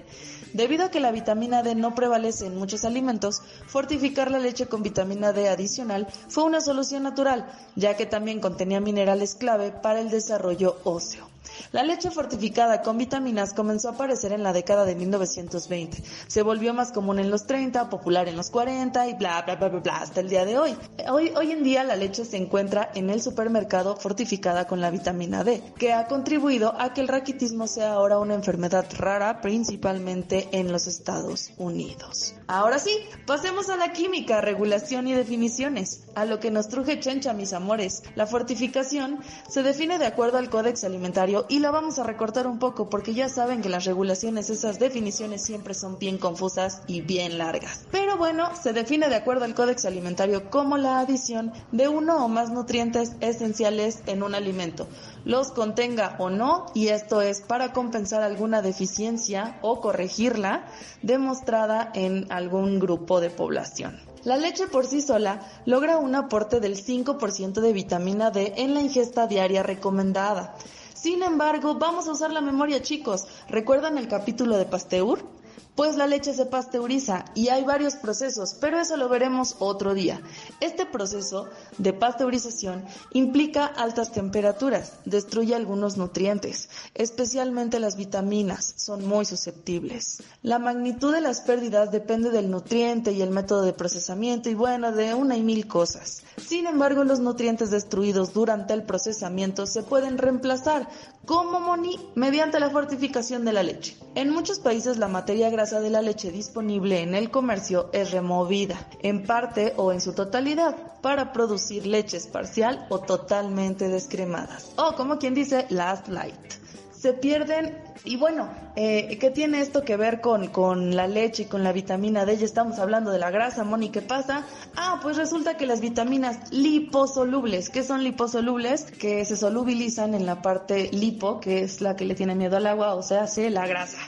Debido a que la vitamina D no prevalece en muchos alimentos, fortificar la leche con vitamina D adicional fue una solución natural, ya que también contenía minerales clave para el desarrollo óseo. La leche fortificada con vitaminas comenzó a aparecer en la década de 1920. Se volvió más común en los 30, popular en los 40 y bla, bla, bla, bla, bla, hasta el día de hoy. Hoy, hoy en día la leche se encuentra en el supermercado fortificada con la vitamina D, que ha contribuido a que el raquitismo sea ahora una enfermedad rara, principalmente en los Estados Unidos. Ahora sí, pasemos a la química, regulación y definiciones. A lo que nos truje Chencha, mis amores. La fortificación se define de acuerdo al Códex Alimentario y la vamos a recortar un poco porque ya saben que las regulaciones, esas definiciones siempre son bien confusas y bien largas. Pero bueno, se define de acuerdo al Códex Alimentario como la adición de uno o más nutrientes esenciales en un alimento los contenga o no, y esto es para compensar alguna deficiencia o corregirla demostrada en algún grupo de población. La leche por sí sola logra un aporte del 5% de vitamina D en la ingesta diaria recomendada. Sin embargo, vamos a usar la memoria chicos. ¿Recuerdan el capítulo de Pasteur? Pues la leche se pasteuriza y hay varios procesos, pero eso lo veremos otro día. Este proceso de pasteurización implica altas temperaturas, destruye algunos nutrientes, especialmente las vitaminas, son muy susceptibles. La magnitud de las pérdidas depende del nutriente y el método de procesamiento y bueno, de una y mil cosas. Sin embargo, los nutrientes destruidos durante el procesamiento se pueden reemplazar, como Moni, mediante la fortificación de la leche. En muchos países la materia grasa de la leche disponible en el comercio es removida, en parte o en su totalidad, para producir leches parcial o totalmente descremadas. O como quien dice, last light se pierden. Y bueno, eh, ¿qué tiene esto que ver con, con la leche y con la vitamina D? Ya estamos hablando de la grasa, Moni, ¿qué pasa? Ah, pues resulta que las vitaminas liposolubles, ¿qué son liposolubles? Que se solubilizan en la parte lipo, que es la que le tiene miedo al agua, o sea, sí, la grasa.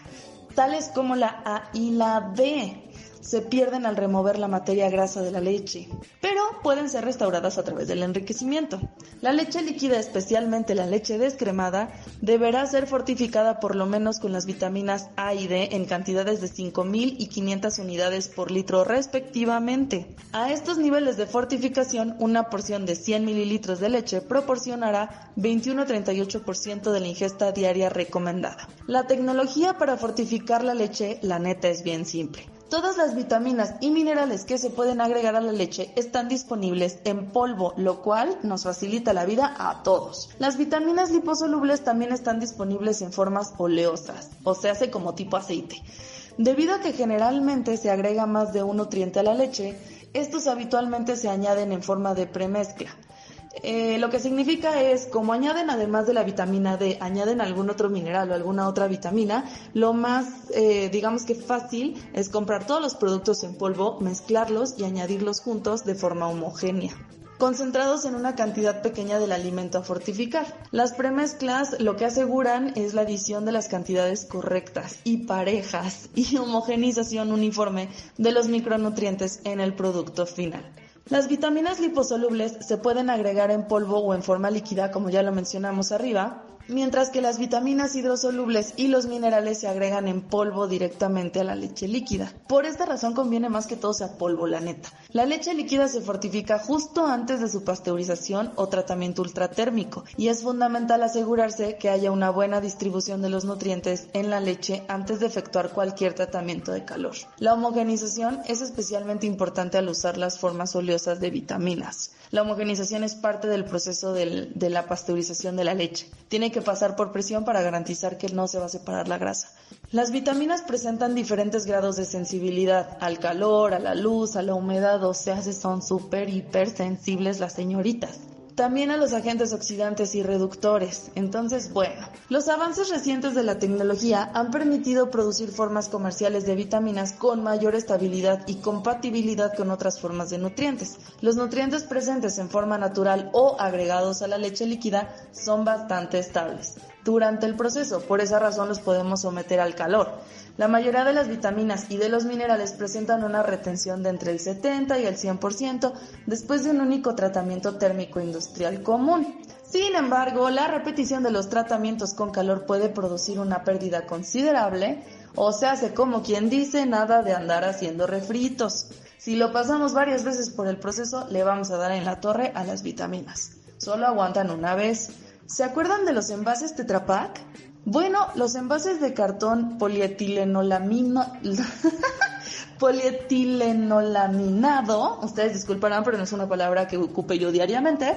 Tales como la A y la B se pierden al remover la materia grasa de la leche, pero pueden ser restauradas a través del enriquecimiento. La leche líquida, especialmente la leche descremada, deberá ser fortificada por lo menos con las vitaminas A y D en cantidades de 5.000 y 500 unidades por litro respectivamente. A estos niveles de fortificación, una porción de 100 mililitros de leche proporcionará 21-38% de la ingesta diaria recomendada. La tecnología para fortificar la leche, la neta, es bien simple. Todas las vitaminas y minerales que se pueden agregar a la leche están disponibles en polvo, lo cual nos facilita la vida a todos. Las vitaminas liposolubles también están disponibles en formas oleosas, o se hace como tipo aceite. Debido a que generalmente se agrega más de un nutriente a la leche, estos habitualmente se añaden en forma de premezcla. Eh, lo que significa es, como añaden además de la vitamina D, añaden algún otro mineral o alguna otra vitamina, lo más, eh, digamos que fácil es comprar todos los productos en polvo, mezclarlos y añadirlos juntos de forma homogénea concentrados en una cantidad pequeña del alimento a fortificar. Las premezclas lo que aseguran es la adición de las cantidades correctas y parejas y homogenización uniforme de los micronutrientes en el producto final. Las vitaminas liposolubles se pueden agregar en polvo o en forma líquida, como ya lo mencionamos arriba, mientras que las vitaminas hidrosolubles y los minerales se agregan en polvo directamente a la leche líquida. Por esta razón conviene más que todo sea polvo, la neta. La leche líquida se fortifica justo antes de su pasteurización o tratamiento ultratérmico y es fundamental asegurarse que haya una buena distribución de los nutrientes en la leche antes de efectuar cualquier tratamiento de calor. La homogenización es especialmente importante al usar las formas oleosas de vitaminas. La homogenización es parte del proceso de la pasteurización de la leche. Tiene que pasar por presión para garantizar que no se va a separar la grasa. Las vitaminas presentan diferentes grados de sensibilidad al calor, a la luz, a la humedad, o sea, son súper hipersensibles las señoritas también a los agentes oxidantes y reductores. Entonces, bueno, los avances recientes de la tecnología han permitido producir formas comerciales de vitaminas con mayor estabilidad y compatibilidad con otras formas de nutrientes. Los nutrientes presentes en forma natural o agregados a la leche líquida son bastante estables durante el proceso, por esa razón los podemos someter al calor. La mayoría de las vitaminas y de los minerales presentan una retención de entre el 70 y el 100% después de un único tratamiento térmico industrial común. Sin embargo, la repetición de los tratamientos con calor puede producir una pérdida considerable, o se hace como quien dice, nada de andar haciendo refritos. Si lo pasamos varias veces por el proceso, le vamos a dar en la torre a las vitaminas. Solo aguantan una vez. ¿Se acuerdan de los envases Tetra Pak? Bueno, los envases de cartón polietilenolamino... [LAUGHS] polietilενolaminado, ustedes disculparán, pero no es una palabra que ocupe yo diariamente,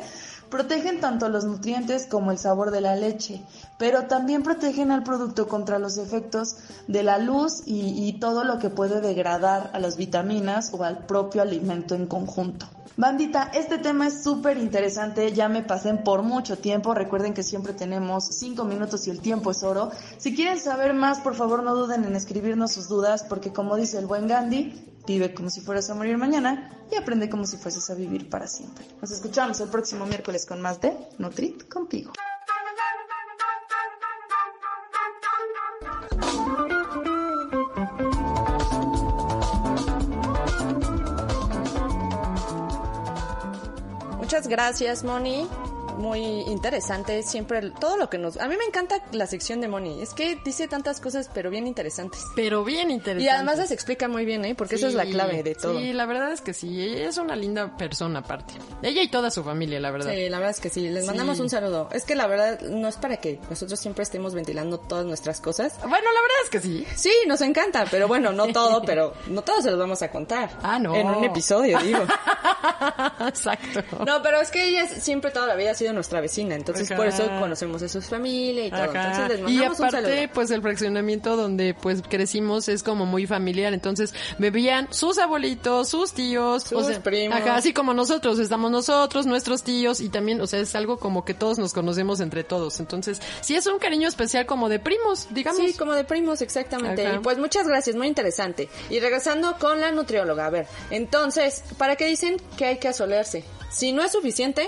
protegen tanto los nutrientes como el sabor de la leche, pero también protegen al producto contra los efectos de la luz y, y todo lo que puede degradar a las vitaminas o al propio alimento en conjunto. Bandita, este tema es súper interesante, ya me pasen por mucho tiempo, recuerden que siempre tenemos cinco minutos y el tiempo es oro. Si quieren saber más, por favor no duden en escribirnos sus dudas, porque como dice el buen Gandhi, vive como si fueras a morir mañana y aprende como si fueses a vivir para siempre. Nos escuchamos el próximo miércoles con más de Nutrit contigo. Muchas gracias, Moni. Muy interesante siempre todo lo que nos... A mí me encanta la sección de Moni. Es que dice tantas cosas, pero bien interesantes. Pero bien interesante. Y además las explica muy bien, ¿eh? Porque esa es la clave de todo. Sí, la verdad es que sí. Ella es una linda persona aparte. Ella y toda su familia, la verdad. Sí, la verdad es que sí. Les Sí. mandamos un saludo. Es que la verdad no es para que nosotros siempre estemos ventilando todas nuestras cosas. Bueno, la verdad es que sí. Sí, nos encanta, pero bueno, no todo, pero no todo se los vamos a contar. Ah, no. En un episodio, digo. [LAUGHS] Exacto. No, pero es que ella siempre toda la vida ha sido nuestra vecina, entonces Ajá. por eso conocemos a su familia y todo. Ajá. Entonces les y mandamos un aparte, saludo. pues el fraccionamiento donde pues crecimos es como muy familiar, entonces bebían sus abuelitos, sus tíos, Sus primos. Ajá, así como nosotros, estamos nosotros, nuestros tíos y también, o sea, es algo como que todos nos conocemos entre todos. Entonces, sí es un cariño especial como de primos, digamos. Sí, como de primos, exactamente. Ajá. Y pues muchas gracias, muy interesante. Y regresando con la nutrióloga, a ver, entonces, ¿para qué dicen que hay que asolearse? Si no es suficiente,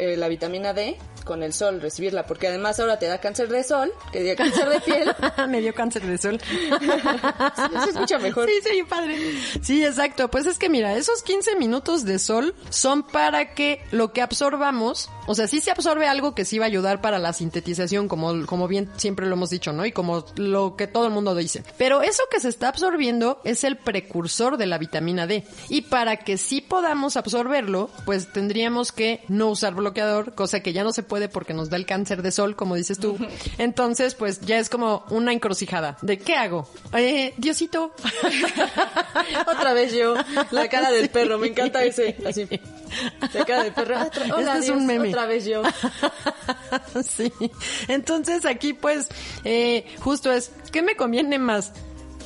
eh, la vitamina D, con el sol, recibirla, porque además ahora te da cáncer de sol, que diga cáncer de piel. [LAUGHS] Me dio cáncer de sol. se escucha mejor. Sí, sí, padre. Sí, exacto. Pues es que mira, esos 15 minutos de sol son para que lo que absorbamos, o sea, sí se absorbe algo que sí va a ayudar para la sintetización, como, como bien siempre lo hemos dicho, ¿no? Y como lo que todo el mundo dice. Pero eso que se está absorbiendo es el precursor de la vitamina D. Y para que sí podamos absorberlo, pues tendríamos que no usar bloqueador, cosa que ya no se puede porque nos da el cáncer de sol, como dices tú. Entonces, pues ya es como una encrucijada. ¿De qué hago? Eh, Diosito. [LAUGHS] Otra vez yo, la cara del perro, me encanta ese, así. La cara del perro. Otra, hola, Este es Dios, un meme. Otra vez yo. [LAUGHS] sí. Entonces aquí pues eh, justo es, ¿qué me conviene más?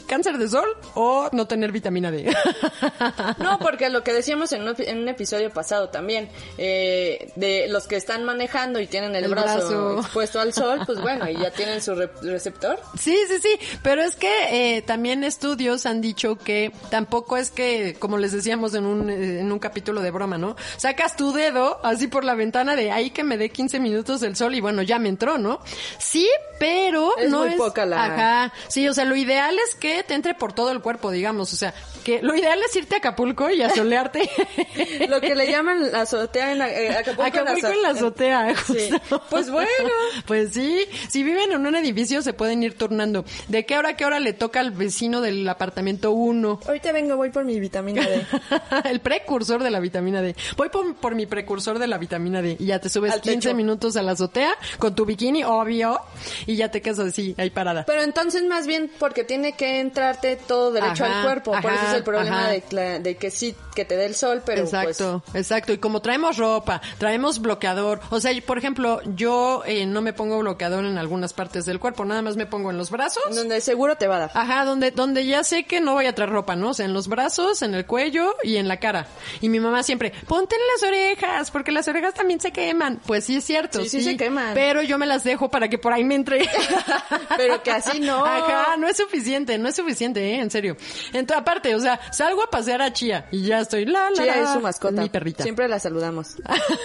¿Cáncer de sol o no tener vitamina D? [LAUGHS] No, porque lo que decíamos en un, en un episodio pasado también, eh, de los que están manejando y tienen el, El brazo, brazo. expuesto al sol, pues [LAUGHS] bueno, y ya tienen su re- receptor. Sí, sí, sí, pero es que eh, también estudios han dicho que tampoco es que, como les decíamos en un, eh, en un capítulo de broma, ¿no? Sacas tu dedo así por la ventana de ahí que me dé 15 minutos el sol y bueno, ya me entró, ¿no? Sí, pero Es no muy es... poca la- Ajá, sí, o sea, lo ideal es que te entre por todo el cuerpo, digamos, o sea, que lo ideal es irte a Acapulco y asolearte. [LAUGHS] Lo que le llaman la azotea en eh, Acapulco, Acapulco en la azotea. Sí. Pues bueno. [LAUGHS] Pues sí, si viven en un edificio se pueden ir turnando. ¿De qué hora a qué hora le toca al vecino del apartamento 1? Ahorita vengo, voy por mi vitamina D. [LAUGHS] el precursor de la vitamina D. Voy por, por mi precursor de la vitamina D y ya te subes Al 15 techo. minutos a la azotea con tu bikini, obvio, y ya te quedas así, ahí parada. Pero entonces más bien porque tiene que entrarte todo derecho Ajá, al cuerpo. por ajá, eso es el problema de, de que sí, que te dé el sol, pero exacto, exacto. Y como traemos ropa, traemos bloqueador. O sea, por ejemplo, yo eh, no me pongo bloqueador en algunas partes del cuerpo, nada más me pongo en los brazos. pues donde seguro te va a dar. Ajá, donde, donde ya sé que no voy a traer ropa, ¿no? O sea, en los brazos, en el cuello y en la cara. Y mi mamá siempre, ponte en las orejas, porque las orejas también se queman. Pues sí es cierto, Sí, sí se queman. Pero yo me las dejo para que por ahí me entre. [LAUGHS] Pero que así no. Ajá, no es suficiente, no es suficiente, ¿eh? En serio. Entonces, aparte, o sea, salgo a pasear a Chía y ya estoy, la, la, Chía la, es su mascota. Mi perrita. Siempre la saludamos.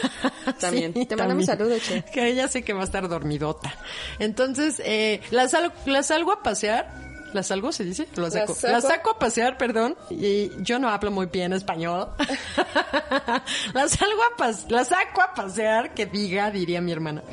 [LAUGHS] También. Sí, Te mandamos saludos, Che. Que ella sé que va a estar dormidota. Entonces, eh, la, sal- la salgo a pasear ¿La salgo se dice? La saco. La saco a pasear, perdón. Y yo no hablo muy bien español. [LAUGHS] la salgo a pas la saco a pasear, que diga, diría mi hermana.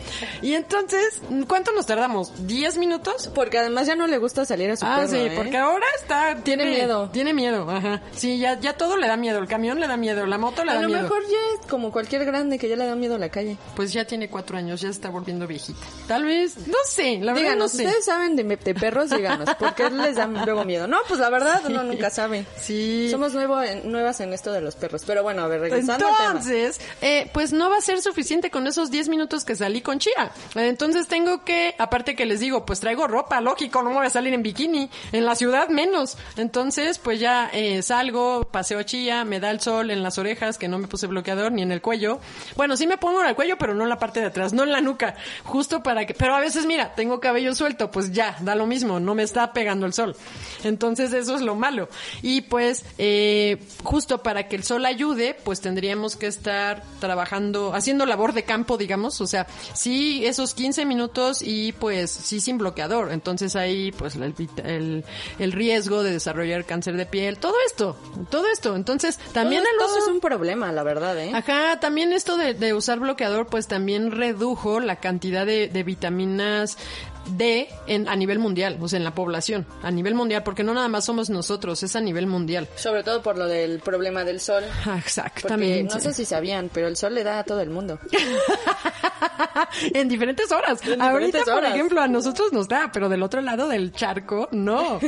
Y entonces, ¿cuánto nos tardamos? ¿10 minutos? Porque además ya no le gusta salir a su Ah, perro, sí, ¿eh? porque ahora está... Tiene miedo. Tiene miedo, ajá. Sí, ya, ya todo le da miedo. El camión le da miedo, la moto le A da lo miedo. mejor ya es como cualquier grande que ya le da miedo a la calle. Pues ya tiene cuatro años, ya está volviendo viejita. Tal vez, no sé, la verdad no Díganos, sé. ¿ustedes saben de, de perros? Díganos, ¿por les da luego miedo? No, pues la verdad uno nunca sabe. Sí. Somos nuevo nuevas en esto de los perros. Pero bueno, a ver, regresando al tema. Entonces, eh, pues no va a ser suficiente con esos 10 minutos que salí con Chía. Entonces tengo que, aparte que les digo, pues traigo ropa, lógico, no me voy a salir en bikini. En la ciudad menos. Entonces, pues ya eh, salgo, paseo Chía, me da el sol en las orejas, que no me puse bloqueador, ni en el cuello. Bueno, sí me pongo en el cuello, pero no en la parte de atrás, no en la nuca. Justo para que, pero a veces, mira, tengo cabello suelto, pues ya, da lo mismo, no me está pegando el sol. Entonces eso es lo malo. Y pues, eh, justo para que el sol ayude, pues tendríamos que estar trabajando, haciendo labor de campo, digamos, o sea, sí esos 15 minutos y pues sí sin bloqueador. Entonces ahí pues el, el, el riesgo de desarrollar cáncer de piel, todo esto, todo esto. Entonces también todo, el todo uso- es un problema, la verdad, ¿eh? Ajá, también esto de, de usar bloqueador, pues también redujo la cantidad de, de vitaminas D en, a nivel mundial, o sea, en la población, a nivel mundial, porque no nada más somos nosotros, es a nivel mundial. Sobre todo por lo del problema del sol. Ah, Porque Exactamente. no sé si sabían, pero el sol le da a todo el mundo. [LAUGHS] en diferentes horas. En Ahorita, diferentes por horas. ejemplo, a nosotros nos da, pero del otro lado del charco, no.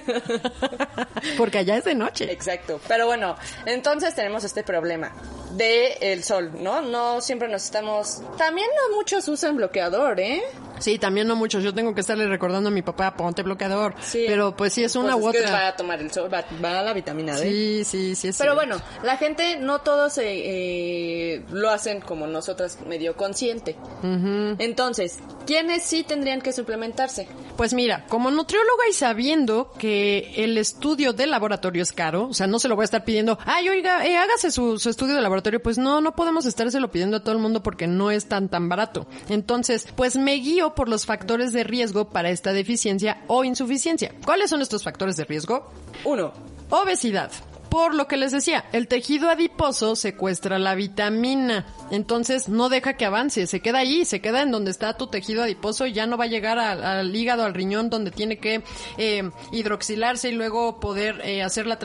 [LAUGHS] porque allá es de noche. Exacto. Pero bueno, entonces tenemos este problema de el sol, ¿no? No siempre nos estamos... También no muchos usan bloqueador, ¿eh? Sí, también no mucho. Yo tengo que estarle recordando a mi papá, ponte bloqueador. Sí. Pero pues sí, es una Pues u es que otra. va a tomar el sol, va, va a la vitamina D. Sí, sí, sí. Es Pero cierto. bueno, la gente no todos eh, eh, lo hacen como nosotras medio consciente. Entonces, ¿quiénes sí tendrían que suplementarse? Pues mira, como nutrióloga y sabiendo que el estudio de laboratorio es caro, o sea, no se lo voy a estar pidiendo, ay, oiga, eh, hágase su, su estudio de laboratorio, pues no, no podemos estárselo pidiendo a todo el mundo porque no es tan, tan barato. Entonces, pues me guío por los factores de riesgo para esta deficiencia o insuficiencia. ¿Cuáles son estos factores de riesgo? Uno, Obesidad. Por lo que les decía, el tejido adiposo secuestra la vitamina, entonces no deja que avance, se queda ahí, se queda en donde está tu tejido adiposo y ya no va a llegar al, al hígado, al riñón, donde tiene que eh, hidroxilarse y luego poder eh, hacer la,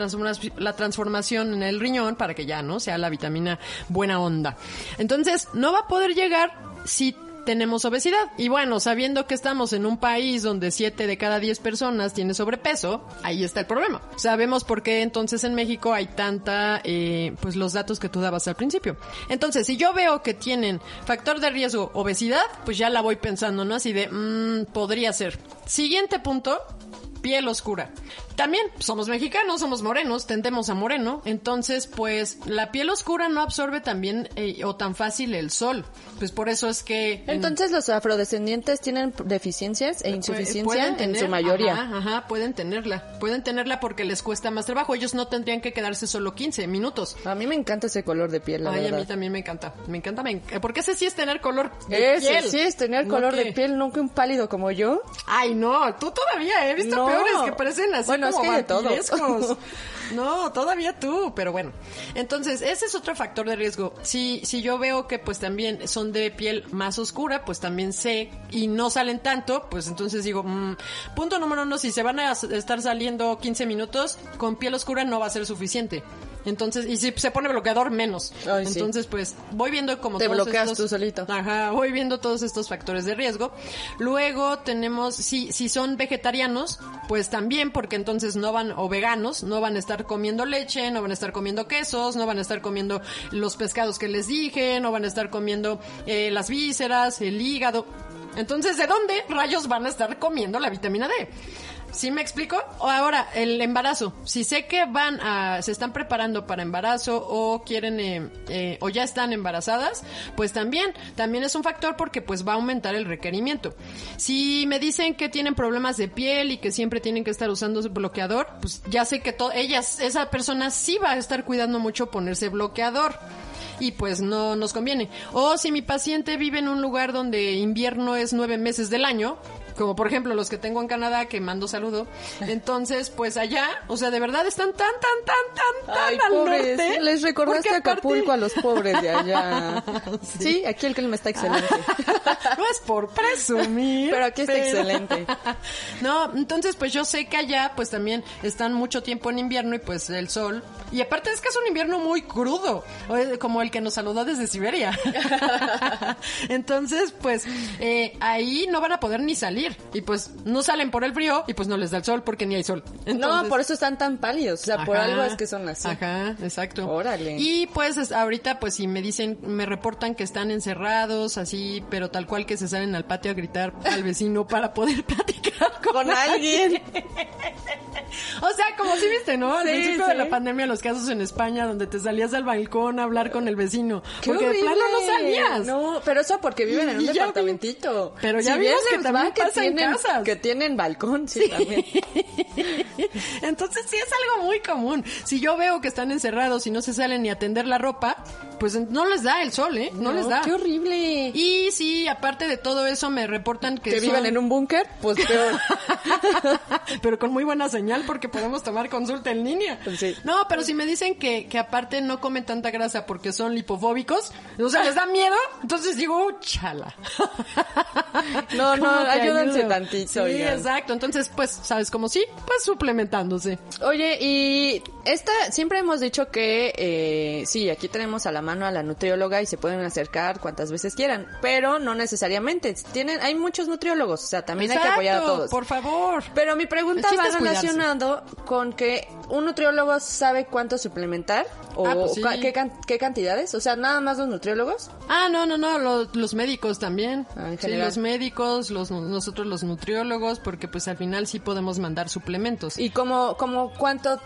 la transformación en el riñón para que ya no sea la vitamina buena onda. Entonces no va a poder llegar si tenemos obesidad. Y bueno, sabiendo que estamos en un país donde 7 de cada 10 personas tiene sobrepeso, ahí está el problema. Sabemos por qué entonces en México hay tanta, eh, pues los datos que tú dabas al principio. Entonces, si yo veo que tienen factor de riesgo obesidad, pues ya la voy pensando, ¿no? Así de, mmm, podría ser. Siguiente punto, piel oscura. También somos mexicanos, somos morenos, tendemos a moreno, entonces pues la piel oscura no absorbe también eh, o tan fácil el sol. Pues por eso es que en- entonces los afrodescendientes tienen deficiencias e insuficiencia en su mayoría. Ajá, ajá, pueden tenerla. Pueden tenerla porque les cuesta más trabajo. Ellos no tendrían que quedarse solo 15 minutos. A mí me encanta ese color de piel, la Ay, a mí también me encanta. Me encanta, me enc- porque ese sí es tener color de Ese piel. sí es tener color de piel, que un pálido como yo. Ay, no, tú todavía he visto No. peores que parecen así Bueno, es que de todo. vampirescos. [LAUGHS] No, todavía tú, pero bueno. Entonces, ese es otro factor de riesgo. Si, si yo veo que pues también son de piel más oscura, pues también sé y no salen tanto, pues entonces digo, mm, punto número uno, si se van a estar saliendo 15 minutos, con piel oscura no va a ser suficiente. Entonces, y si se pone bloqueador, menos. Ay, sí. Entonces, pues, voy viendo como Te todos bloqueas estos- tú solito. Ajá, voy viendo todos estos factores de riesgo. Luego tenemos, si, si son vegetarianos, pues también, porque entonces no van, o veganos, no van a estar comiendo leche, no van a estar comiendo quesos, no van a estar comiendo los pescados que les dije, no van a estar comiendo eh, las vísceras, el hígado. Entonces, ¿de dónde rayos van a estar comiendo la vitamina D? ¿Sí me explico? O ahora, el embarazo. Si sé que van a, se están preparando para embarazo o quieren, eh, eh, o ya están embarazadas, pues también, también es un factor porque pues va a aumentar el requerimiento. Si me dicen que tienen problemas de piel y que siempre tienen que estar usando bloqueador, pues ya sé que ellas, esa persona sí va a estar cuidando mucho ponerse bloqueador y pues no nos conviene. O si mi paciente vive en un lugar donde invierno es nueve meses del año, como por ejemplo los que tengo en Canadá, que mando saludo. Entonces, pues allá, o sea, de verdad están tan, tan, tan, tan, tan Ay, al pobres, norte. les recordaste aparte- Acapulco a los pobres de allá. [LAUGHS] sí. aquí el clima está excelente. [LAUGHS] no es por presumir. Pero aquí está excelente. [LAUGHS] No, entonces pues yo sé que allá pues también están mucho tiempo en invierno y pues el sol. Y aparte es que es un invierno muy crudo, como el que nos saludó desde Siberia. entonces pues eh, ahí no van a poder ni salir. Y pues no salen por el frío y pues no les da el sol porque ni hay sol. no, por eso están tan pálidos. O sea, por algo es que son así. Ajá, exacto. Órale. Y pues es- ahorita pues si me dicen, me reportan que están encerrados, así, pero tal cual que se salen al patio a gritar al vecino para poder [LAUGHS] platicar [LAUGHS] con, Con alguien. O sea, como si viste, ¿no? Al Sí, principio de la pandemia, los casos en España donde te salías al balcón a hablar con el vecino. ¡Qué porque de horrible! plano no salías. No, pero eso porque viven en un departamentito. pero ya Si vimos que también que pasa en tienen, casas. Que tienen balcón, sí, también. [LAUGHS] Entonces sí es algo muy común. Si yo veo que están encerrados y no se salen ni a tender la ropa, pues no les da el sol, ¿eh? No, les da. ¡Qué horrible! Y sí, aparte de todo eso, me reportan que, que son- viven en un búnker, pues peor. [LAUGHS] pero con muy buena señal porque podemos tomar consulta en línea. Sí. No, pero si me dicen que, que aparte no comen tanta grasa porque son lipofóbicos, o sea, les da miedo, entonces digo, "Uh, chala. [LAUGHS] No, no, ¿Cómo te ayúdense ayudo? tantito, Sí, oigan. exacto. Entonces, pues, ¿sabes cómo sí? Pues suplementándose. Oye, y esta, siempre hemos dicho que eh, sí, aquí tenemos a la mano a la nutrióloga y se pueden acercar cuantas veces quieran, pero no necesariamente. Tienen, hay muchos nutriólogos, o sea, también hay que apoyar a Exacto, todos. Por favor. Pero mi pregunta va es relacionado con que un nutriólogo sabe cuánto suplementar o Ah, pues sí. qué, can- qué cantidades, o sea, nada más los nutriólogos. Ah, no, no, no, lo- los médicos también. Ah, sí, los médicos, los, nosotros los nutriólogos, porque pues al final sí podemos mandar suplementos. Y como, como cuánto,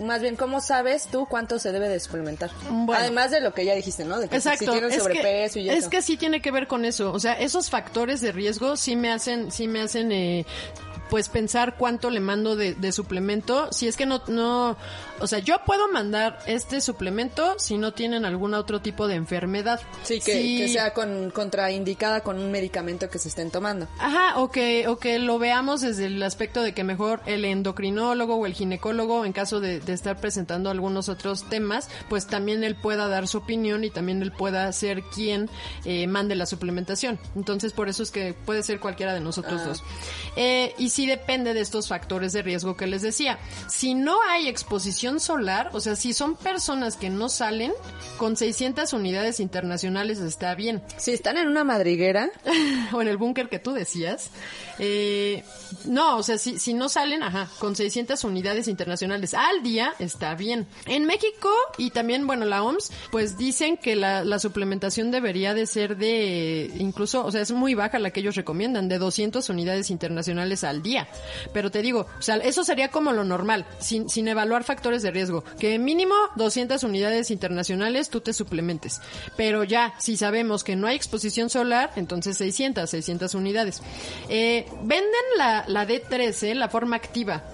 más bien, ¿cómo sabes tú cuánto se debe de suplementar? Bueno. Además de lo que ya dijiste, ¿no? De que Exacto. si tienen es sobrepeso que, y es eso. que sí tiene que ver con eso. O sea, esos factores de riesgo sí me hacen, sí me hacen, eh, pues pensar cuánto le mando de, de suplemento. Si es que no, no, o sea, yo puedo mandar este suplemento si no tienen algún otro tipo de enfermedad. Sí, que, sea con, contraindicada con un medicamento que se estén tomando. Ajá, o que, o que lo veamos desde el aspecto de que mejor el endocrinólogo o el ginecólogo, en caso de, de estar presentando algunos otros temas, pues también él pueda dar su opinión y también él pueda ser quien eh, mande la suplementación. Entonces, por eso es que puede ser cualquiera de nosotros dos. Eh, y sí depende de estos factores de riesgo que les decía. Si no hay exposición solar, o sea, si son personas que no salen, con 600 unidades internacionales está bien Si están en una madriguera, [LAUGHS] o en el búnker que tú decías. Eh, no, o sea, si, si no salen, ajá, con 600 unidades internacionales al día, está bien. En México y también, bueno, la OMS, pues dicen que la, la suplementación debería de ser de, incluso, o sea, es muy baja la que ellos recomiendan, de 200 unidades internacionales al día. Pero te digo, o sea, eso sería como lo normal, sin, sin evaluar factores de riesgo. Que mínimo 200 unidades internacionales tú te suplementes. Pero ya, si sabemos que no hay exposición solar, entonces 600, 600 unidades. Eh, venden la, la D13, la forma activa.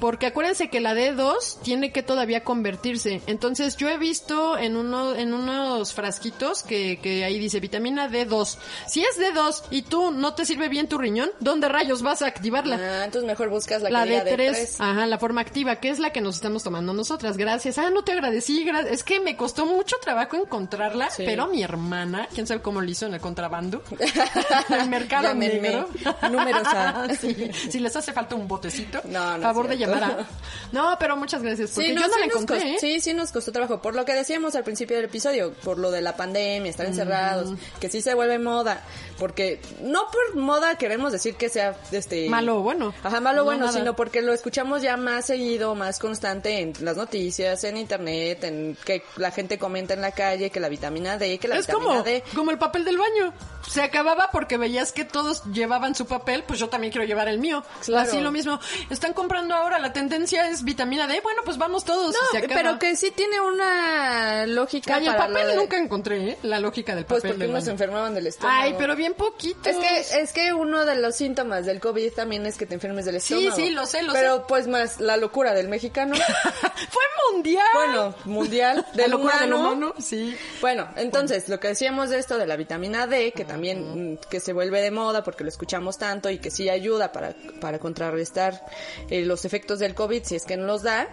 Porque acuérdense que la D2 tiene que todavía convertirse. Entonces yo he visto en uno, en unos frasquitos que, que ahí dice vitamina D2. Si es D2 y tú no te sirve bien tu riñón, ¿dónde rayos vas a activarla? ah, entonces mejor buscas la, La que diga D3, D3. ajá, la forma activa, que es la que nos estamos tomando nosotras. Gracias. Ah, no te agradecí. gra- Es que me costó mucho trabajo encontrarla, Sí. pero mi hermana, quién sabe cómo lo hizo en el contrabando, [LAUGHS] en el mercado Llámenme. negro. Números a- [LAUGHS] Sí. Si les hace falta un botecito, No, no favor de llamar a... No, pero muchas gracias, porque Sí, yo no, no sí la encontré, costó- ¿eh? sí, sí nos costó trabajo. Por lo que decíamos al principio del episodio, por lo de la pandemia, estar encerrados, que sí se vuelve moda. Porque no por moda queremos decir que sea este Malo o bueno. Ajá, malo o No, bueno, nada. sino porque lo escuchamos ya más seguido, más constante en las noticias, en internet, en que la gente comenta en la calle que la vitamina D, que la Es vitamina como, D. como el papel del baño. Se acababa porque veías que todos llevaban su papel, pues yo también quiero llevar el mío. Claro. Así lo mismo. Están comprando ahora ahora la tendencia es vitamina D, bueno, pues vamos todos. y se No, acaba. pero que sí tiene una lógica Ay, el papel de- nunca encontré, ¿eh? La lógica del Pues papel. porque de unos se enfermaban del estómago. Ay, pero bien poquito. Es que, es que uno de los síntomas del COVID también es que te enfermes del Sí, estómago. sí, lo sé, lo Pero sé. pues más la locura del mexicano. [LAUGHS] Fue mundial. bueno, mundial. [LAUGHS] la Del locura del humano. humano, sí. Bueno, entonces, lo que decíamos de esto de la vitamina D, que también mm, que se vuelve de moda porque lo escuchamos tanto y que sí ayuda para, para contrarrestar eh, los efectos del COVID si es que no los da.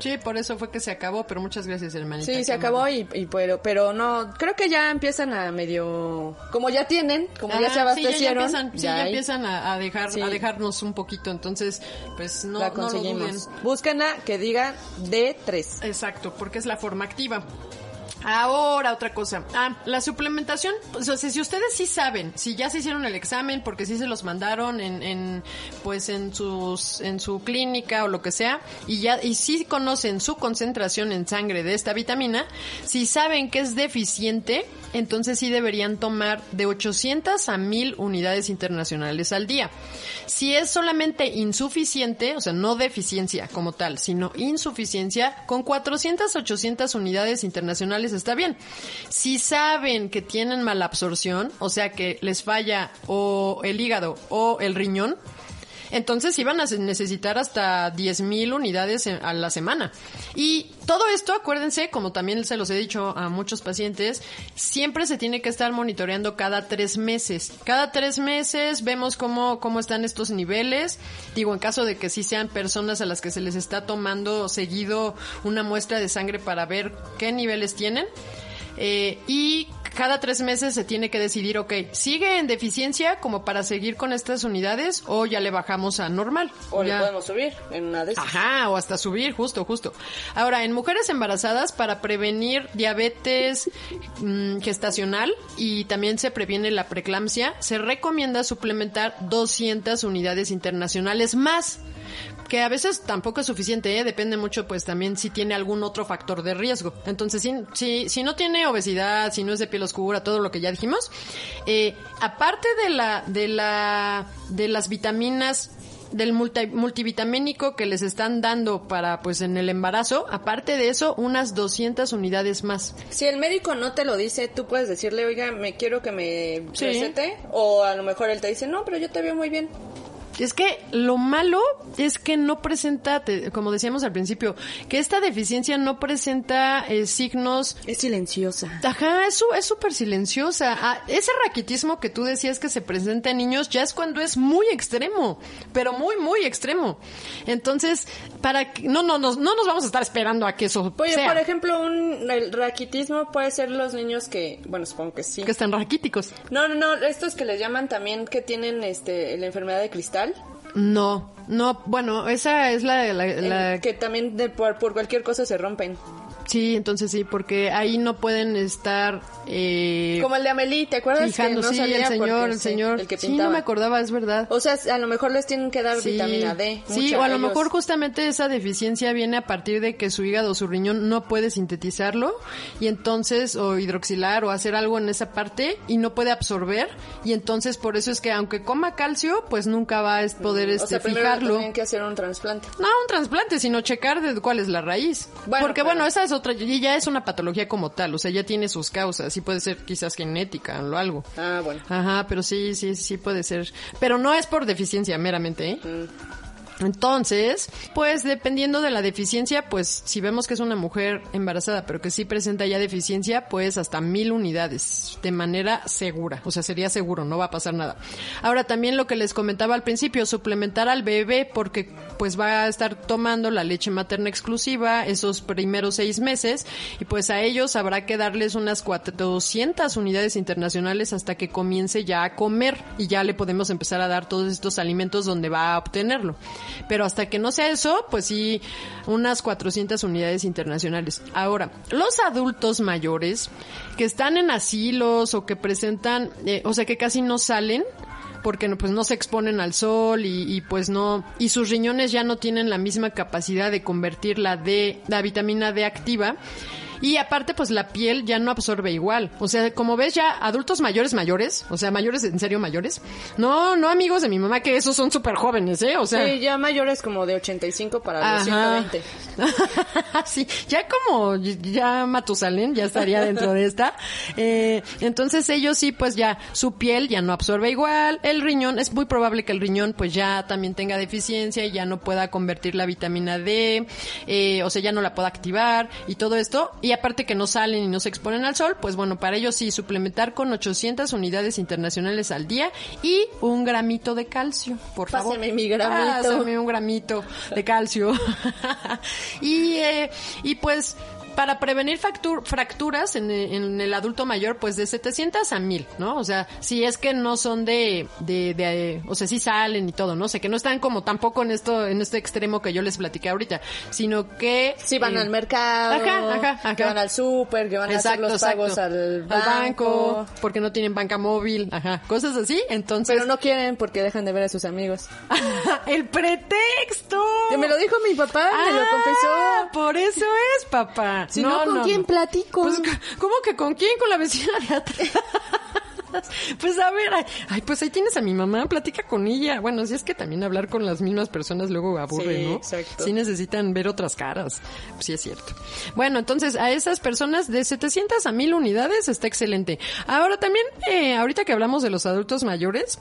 Sí, por eso fue que se acabó, pero muchas gracias, hermanita. Sí, se acabó y, y pero, pero no, creo que ya empiezan a medio, como ya tienen, como ya Ah, se abastecieron. Sí, ya, empiezan, sí, ya hay- empiezan a, a dejar, Sí. a dejarnos un poquito, entonces, pues no, la no lo duden. conseguimos. Búsquenla que diga D3. Exacto, porque es la forma activa. Ahora otra cosa. Ah, la suplementación, pues, o sea, si ustedes sí saben, si ya se hicieron el examen, porque sí se los mandaron en, en pues en sus, en su clínica o lo que sea, y ya, y sí conocen su concentración en sangre de esta vitamina, si saben que es deficiente, entonces sí deberían tomar de 800 a 1000 unidades internacionales al día. Si es solamente insuficiente, o sea, no deficiencia como tal, sino insuficiencia, con 400, 800 unidades internacionales está bien. Si saben que tienen mala absorción, o sea, que les falla o el hígado o el riñón, entonces iban a necesitar hasta 10.000 unidades a la semana. Y todo esto, acuérdense, como también se los he dicho a muchos pacientes, siempre se tiene que estar monitoreando cada tres meses. Cada tres meses vemos cómo, cómo están estos niveles. Digo, en caso de que sí sean personas a las que se les está tomando seguido una muestra de sangre para ver qué niveles tienen. Eh, y cada tres meses se tiene que decidir, ok, ¿sigue en deficiencia como para seguir con estas unidades o ya le bajamos a normal? O le Ya- podemos subir en una de esas. Ajá, o hasta subir, justo, justo. Ahora, en mujeres embarazadas, para prevenir diabetes mm, gestacional y también se previene la preeclampsia, se recomienda suplementar 200 unidades internacionales más. Que a veces tampoco es suficiente, ¿eh? depende mucho, pues también si tiene algún otro factor de riesgo. Entonces, si, si, si no tiene obesidad, si no es de piel oscura, todo lo que ya dijimos, eh, aparte de la, de la, de las vitaminas del multi- multivitamínico que les están dando para pues en el embarazo, aparte de eso, unas 200 unidades más. Si el médico no te lo dice, tú puedes decirle, oiga, me quiero que me Sí. recete. O a lo mejor él te dice, no, pero yo te veo muy bien. Es que lo malo es que no presenta, te- como decíamos al principio, que esta deficiencia no presenta eh, signos Es silenciosa. Ajá, es su- es súper silenciosa. Ah, ese raquitismo que tú decías que se presenta en niños ya es cuando es muy extremo, pero muy, muy extremo. Entonces, para que, no, no, no, no nos vamos a estar esperando a que eso Oye, sea, por ejemplo, un, el raquitismo puede ser los niños que, bueno, supongo que sí. que están raquíticos. No, no, no, estos que les llaman también que tienen este la enfermedad de cristal, No, no, bueno, esa es la, la, la- eh, que también de, por, por cualquier cosa se rompen. Sí, entonces sí, porque ahí no pueden estar eh, Como el de Amelie, ¿te acuerdas? fijando, que no sí, salía el señor, porque el sí, señor, el que sí, no me acordaba, es verdad. O sea, a lo mejor les tienen que dar Sí, vitamina D. Sí, o a lo ellos. mejor justamente esa deficiencia viene a partir de que su hígado o su riñón no puede sintetizarlo y entonces, o hidroxilar o hacer algo en esa parte y no puede absorber y entonces por eso es que aunque coma calcio, pues nunca va a poder o este, sea, fijarlo. tienen que hacer un trasplante. No, un trasplante, sino checar de cuál es la raíz. Bueno, Porque pero- bueno, esa es otra, y ya es una patología como tal, o sea, ya tiene sus causas, y puede ser quizás genética o algo. Ah, bueno. Ajá, pero sí, sí, sí puede ser. Pero no es por deficiencia meramente, ¿eh? Mm. Entonces, pues dependiendo de la deficiencia, pues si vemos que es una mujer embarazada, pero que sí presenta ya deficiencia, pues hasta mil unidades de manera segura. O sea, sería seguro, no va a pasar nada. Ahora también lo que les comentaba al principio, suplementar al bebé porque pues va a estar tomando la leche materna exclusiva esos primeros seis meses y pues a ellos habrá que darles unas 400 unidades internacionales hasta que comience ya a comer y ya le podemos empezar a dar todos estos alimentos donde va a obtenerlo. Pero hasta que no sea eso, pues sí, unas 400 unidades internacionales. Ahora, los adultos mayores que están en asilos o que presentan, eh, o sea, que casi no salen, porque pues no se exponen al sol y, y, pues no y sus riñones ya no tienen la misma capacidad de convertir la D, la vitamina D activa Y aparte, pues la piel ya no absorbe igual. O sea, como ves ya adultos mayores mayores, o sea, mayores en serio mayores. No, no amigos de mi mamá que esos son súper jóvenes, ¿eh? O sea, Sí, ya mayores como de 85 para los Ajá. 120. [LAUGHS] sí, ya como ya Matusalén ya estaría dentro de esta. Eh, entonces ellos sí, pues ya su piel ya no absorbe igual. El riñón, es muy probable que el riñón pues ya también tenga deficiencia y ya no pueda convertir la vitamina D, eh, o sea, ya no la pueda activar y todo esto. Y aparte que no salen y no se exponen al sol, pues bueno, para ellos sí, suplementar con 800 unidades internacionales al día y un gramito de calcio, por favor. Pásame mi gramito. Pásame un gramito de calcio. [LAUGHS] y, eh, y pues para prevenir factur- fracturas en, en el adulto mayor, pues de 700 a 1000, ¿no? O sea, si es que no son de, de, de, o sea, sí salen y todo, ¿no? O sea, que no están como tampoco en esto, en este extremo que yo les platiqué ahorita, sino que... Sí, van eh, al mercado, Ajá, ajá, ajá. que van al súper, que van a hacer los pagos al banco, porque no tienen banca móvil, ajá, cosas así, entonces... pero no quieren porque dejan de ver a sus amigos. [LAUGHS] el pretexto. Que me lo dijo mi papá, me lo Ah, confesó. Por eso es, papá. Si no, ¿con quién platico? Pues, ¿cómo que con quién? Con la vecina de atrás. [LAUGHS] Pues a ver, ay, ay, pues ahí tienes a mi mamá, platica con ella. Bueno, si es que también hablar con las mismas personas luego aburre, Sí, ¿no? exacto. Sí necesitan ver otras caras. Sí es cierto. Bueno, entonces a esas personas de 700 a 1000 unidades está excelente. Ahora también, eh, ahorita que hablamos de los adultos mayores,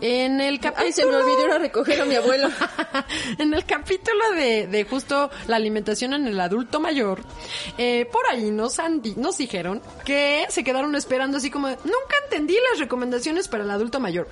en el capítulo... Ay, se me olvidó ir a recoger a mi abuelo. [LAUGHS] en el capítulo de, de justo la alimentación en el adulto mayor, eh, por ahí nos, han nos dijeron que se quedaron esperando así como, nunca entendí las recomendaciones para el adulto mayor.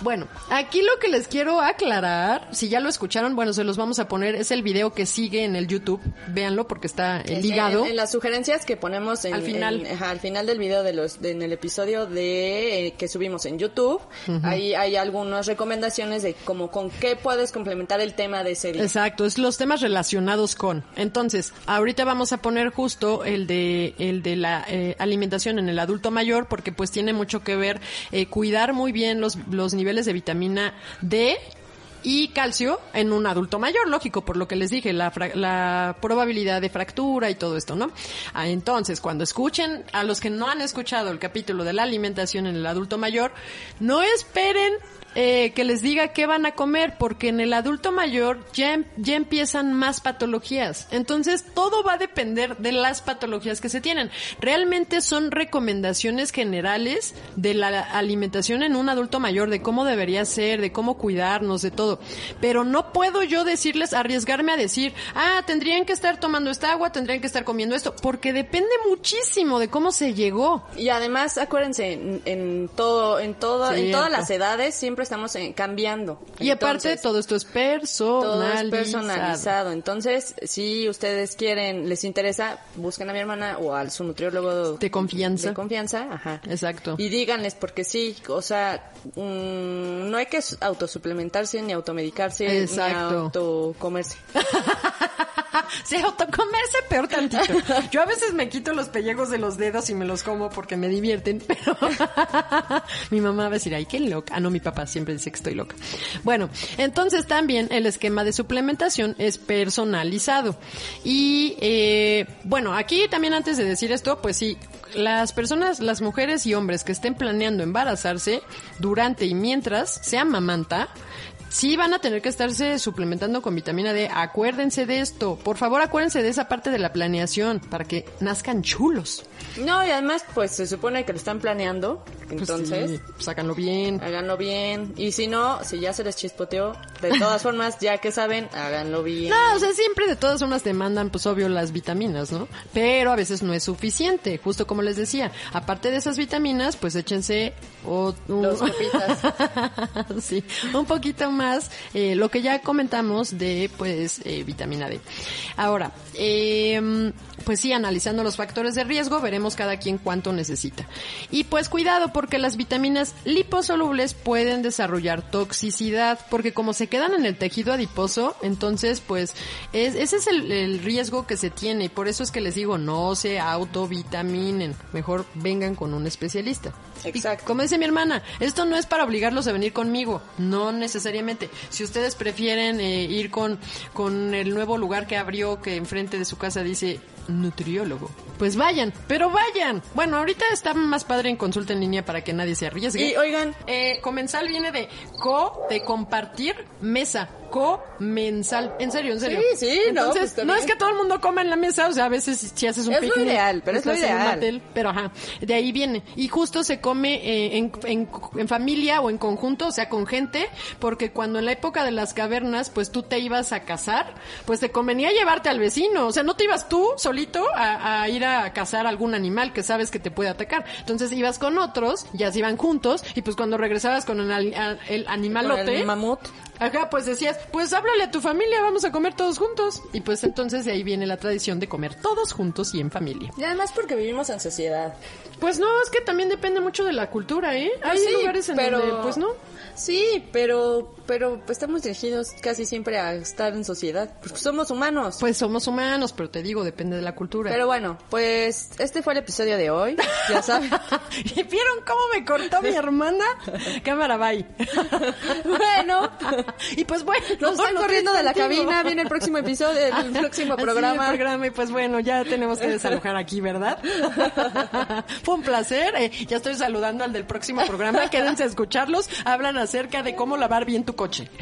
Bueno, aquí lo que les quiero aclarar, si ya lo escucharon, bueno, se los vamos a poner, es el video que sigue en el YouTube, véanlo porque está ligado. En, en las sugerencias que ponemos en, Al final. en- ajá, al final del video de los de- en el episodio de eh, que subimos en YouTube, ahí hay algunas recomendaciones de como con qué puedes complementar el tema de ese. Exacto, es los temas relacionados con. Entonces, ahorita vamos a poner justo el de el de la eh, alimentación en el adulto mayor porque pues tiene mucho que ver eh, cuidar muy bien los los niveles de vitamina D y calcio en un adulto mayor, lógico, por lo que les dije, la, la probabilidad de fractura y todo esto, ¿no? Ah, entonces, cuando escuchen, a los que no han escuchado el capítulo de la alimentación en el adulto mayor, no esperen eh, que les diga qué van a comer, porque en el adulto mayor ya, em- ya empiezan más patologías. Entonces, todo va a depender de las patologías que se tienen. Realmente son recomendaciones generales de la alimentación en un adulto mayor, de cómo debería ser, de cómo cuidarnos, de todo. Pero no puedo yo decirles, arriesgarme a decir, ah, tendrían que estar tomando esta agua, tendrían que estar comiendo esto, porque depende muchísimo de cómo se llegó. Y además, acuérdense, en, en todo, en todo, en Cierto. todas las edades siempre estamos eh, cambiando. Y aparte, todo esto es todo personalizado. es personalizado. Entonces, si ustedes quieren, les interesa, busquen a mi hermana o al su nutriólogo De confianza. De confianza, ajá. Exacto. Y díganles, porque sí, o sea, mm, no hay que autosuplementarse, ni automedicarse, Exacto. ni autocomerse. [LAUGHS] Se autocomerse peor tantito. [LAUGHS] Yo a veces me quito los pellejos de los dedos y me los como porque me divierten, [LAUGHS] pero [LAUGHS] mi mamá va a decir, ay, qué loca. Ah, no, mi papá siempre dice que estoy loca. Bueno, entonces también el esquema de suplementación es personalizado. Y, eh, bueno, aquí también antes de decir esto, pues sí, las personas, las mujeres y hombres que estén planeando embarazarse durante y mientras se amamanta, Sí van a tener que estarse suplementando con vitamina D. Acuérdense de esto. Por favor, acuérdense de esa parte de la planeación para que nazcan chulos. No, y además, pues se supone que lo están planeando, Pues entonces... sí, sácanlo bien. Háganlo bien. Y si no, si ya se les chispoteó, de todas [LAUGHS] formas, ya que saben, háganlo bien. No, o sea, siempre de todas formas te mandan, pues obvio, las vitaminas, ¿no? Pero a veces no es suficiente, justo como les decía. Aparte de esas vitaminas, pues échense o, un- Dos copitas. [LAUGHS] sí, un poquito más eh, lo que ya comentamos de, pues, eh, vitamina D. Ahora, eh, pues sí, analizando los factores de riesgo, veremos cada quien cuánto necesita. Y pues cuidado, porque las vitaminas liposolubles pueden desarrollar toxicidad, porque como se quedan en el tejido adiposo, entonces, pues, es, ese es el, el riesgo que se tiene, y por eso es que les digo, no se autovitaminen, mejor vengan con un especialista. Exacto. Y como dice mi hermana, esto no es para obligarlos a venir conmigo, no necesariamente. Si ustedes prefieren eh, ir con, con el nuevo lugar que abrió, que enfrente de su casa dice nutriólogo. Pues vayan, pero vayan. Bueno, ahorita está más padre en consulta en línea para que nadie se arriesgue. Y oigan, Eh, comensal viene de co, de compartir, mesa. Comensal. En serio, en serio. Sí, sí, no, pues, no es que todo el mundo coma en la mesa, o sea, a veces si haces un Es lo picnic, ideal, pero es lo estás en un ideal. hotel, pero ajá, de ahí viene. Y justo se come eh, en, en- en familia o en conjunto, o sea, con gente, porque cuando en la época de las cavernas, pues tú te ibas a cazar, pues te convenía llevarte al vecino. O sea, no te ibas tú solito a, a ir a cazar algún animal que sabes que te puede atacar. Entonces ibas con otros, ya se iban juntos, y pues cuando regresabas con el, animalote... Con el mamut. Ajá, pues decías, pues háblale a tu familia, vamos a comer todos juntos. Y pues entonces de ahí viene la tradición de comer todos juntos y en familia. Y además porque vivimos en sociedad. Pues no, es que también depende mucho de la cultura, ¿eh? Hay Pues sí, lugares en pero- donde, pues no. Sí, pero, pero estamos dirigidos casi siempre a estar en sociedad. Pues somos humanos. Pues somos humanos, pero te digo, depende de la cultura. Pero bueno, pues este fue el episodio de hoy. Ya saben. [LAUGHS] ¿Y vieron cómo me cortó mi hermana? Cámara, bye. bueno, y pues bueno. nos están corriendo de la cabina. Viene el próximo episodio, el [LAUGHS] próximo programa. el programa, y pues bueno, ya tenemos que desalojar aquí, ¿verdad? [LAUGHS] Fue un placer. eh, ya estoy saludando al del próximo programa. Quédense a escucharlos. Hablan acerca de cómo lavar bien tu coche. [LAUGHS]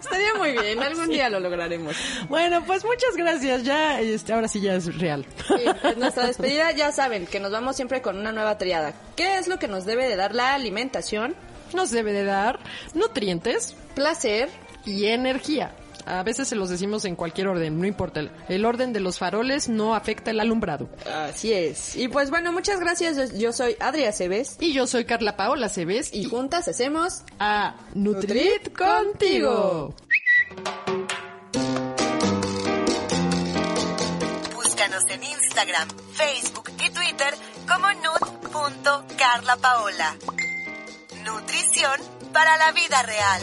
Estaría muy bien, algún día lo lograremos. Bueno, pues muchas gracias. Ya, este, ahora sí ya es real. Sí, pues nuestra despedida ya saben que nos vamos siempre con una nueva triada. ¿Qué es lo que nos debe de dar la alimentación? Nos debe de dar nutrientes Placer. y energía. A veces se los decimos en cualquier orden, no importa. El, orden de los faroles no afecta el alumbrado. Así es. Y pues bueno, muchas gracias. Yo- soy Adria Cebes. Y yo soy Carla Paola Cebes Y juntas hacemos a Nutrit Nutrit contigo. Búscanos en Instagram, Facebook y Twitter como nut.carlapaola. Nutrición para la vida real.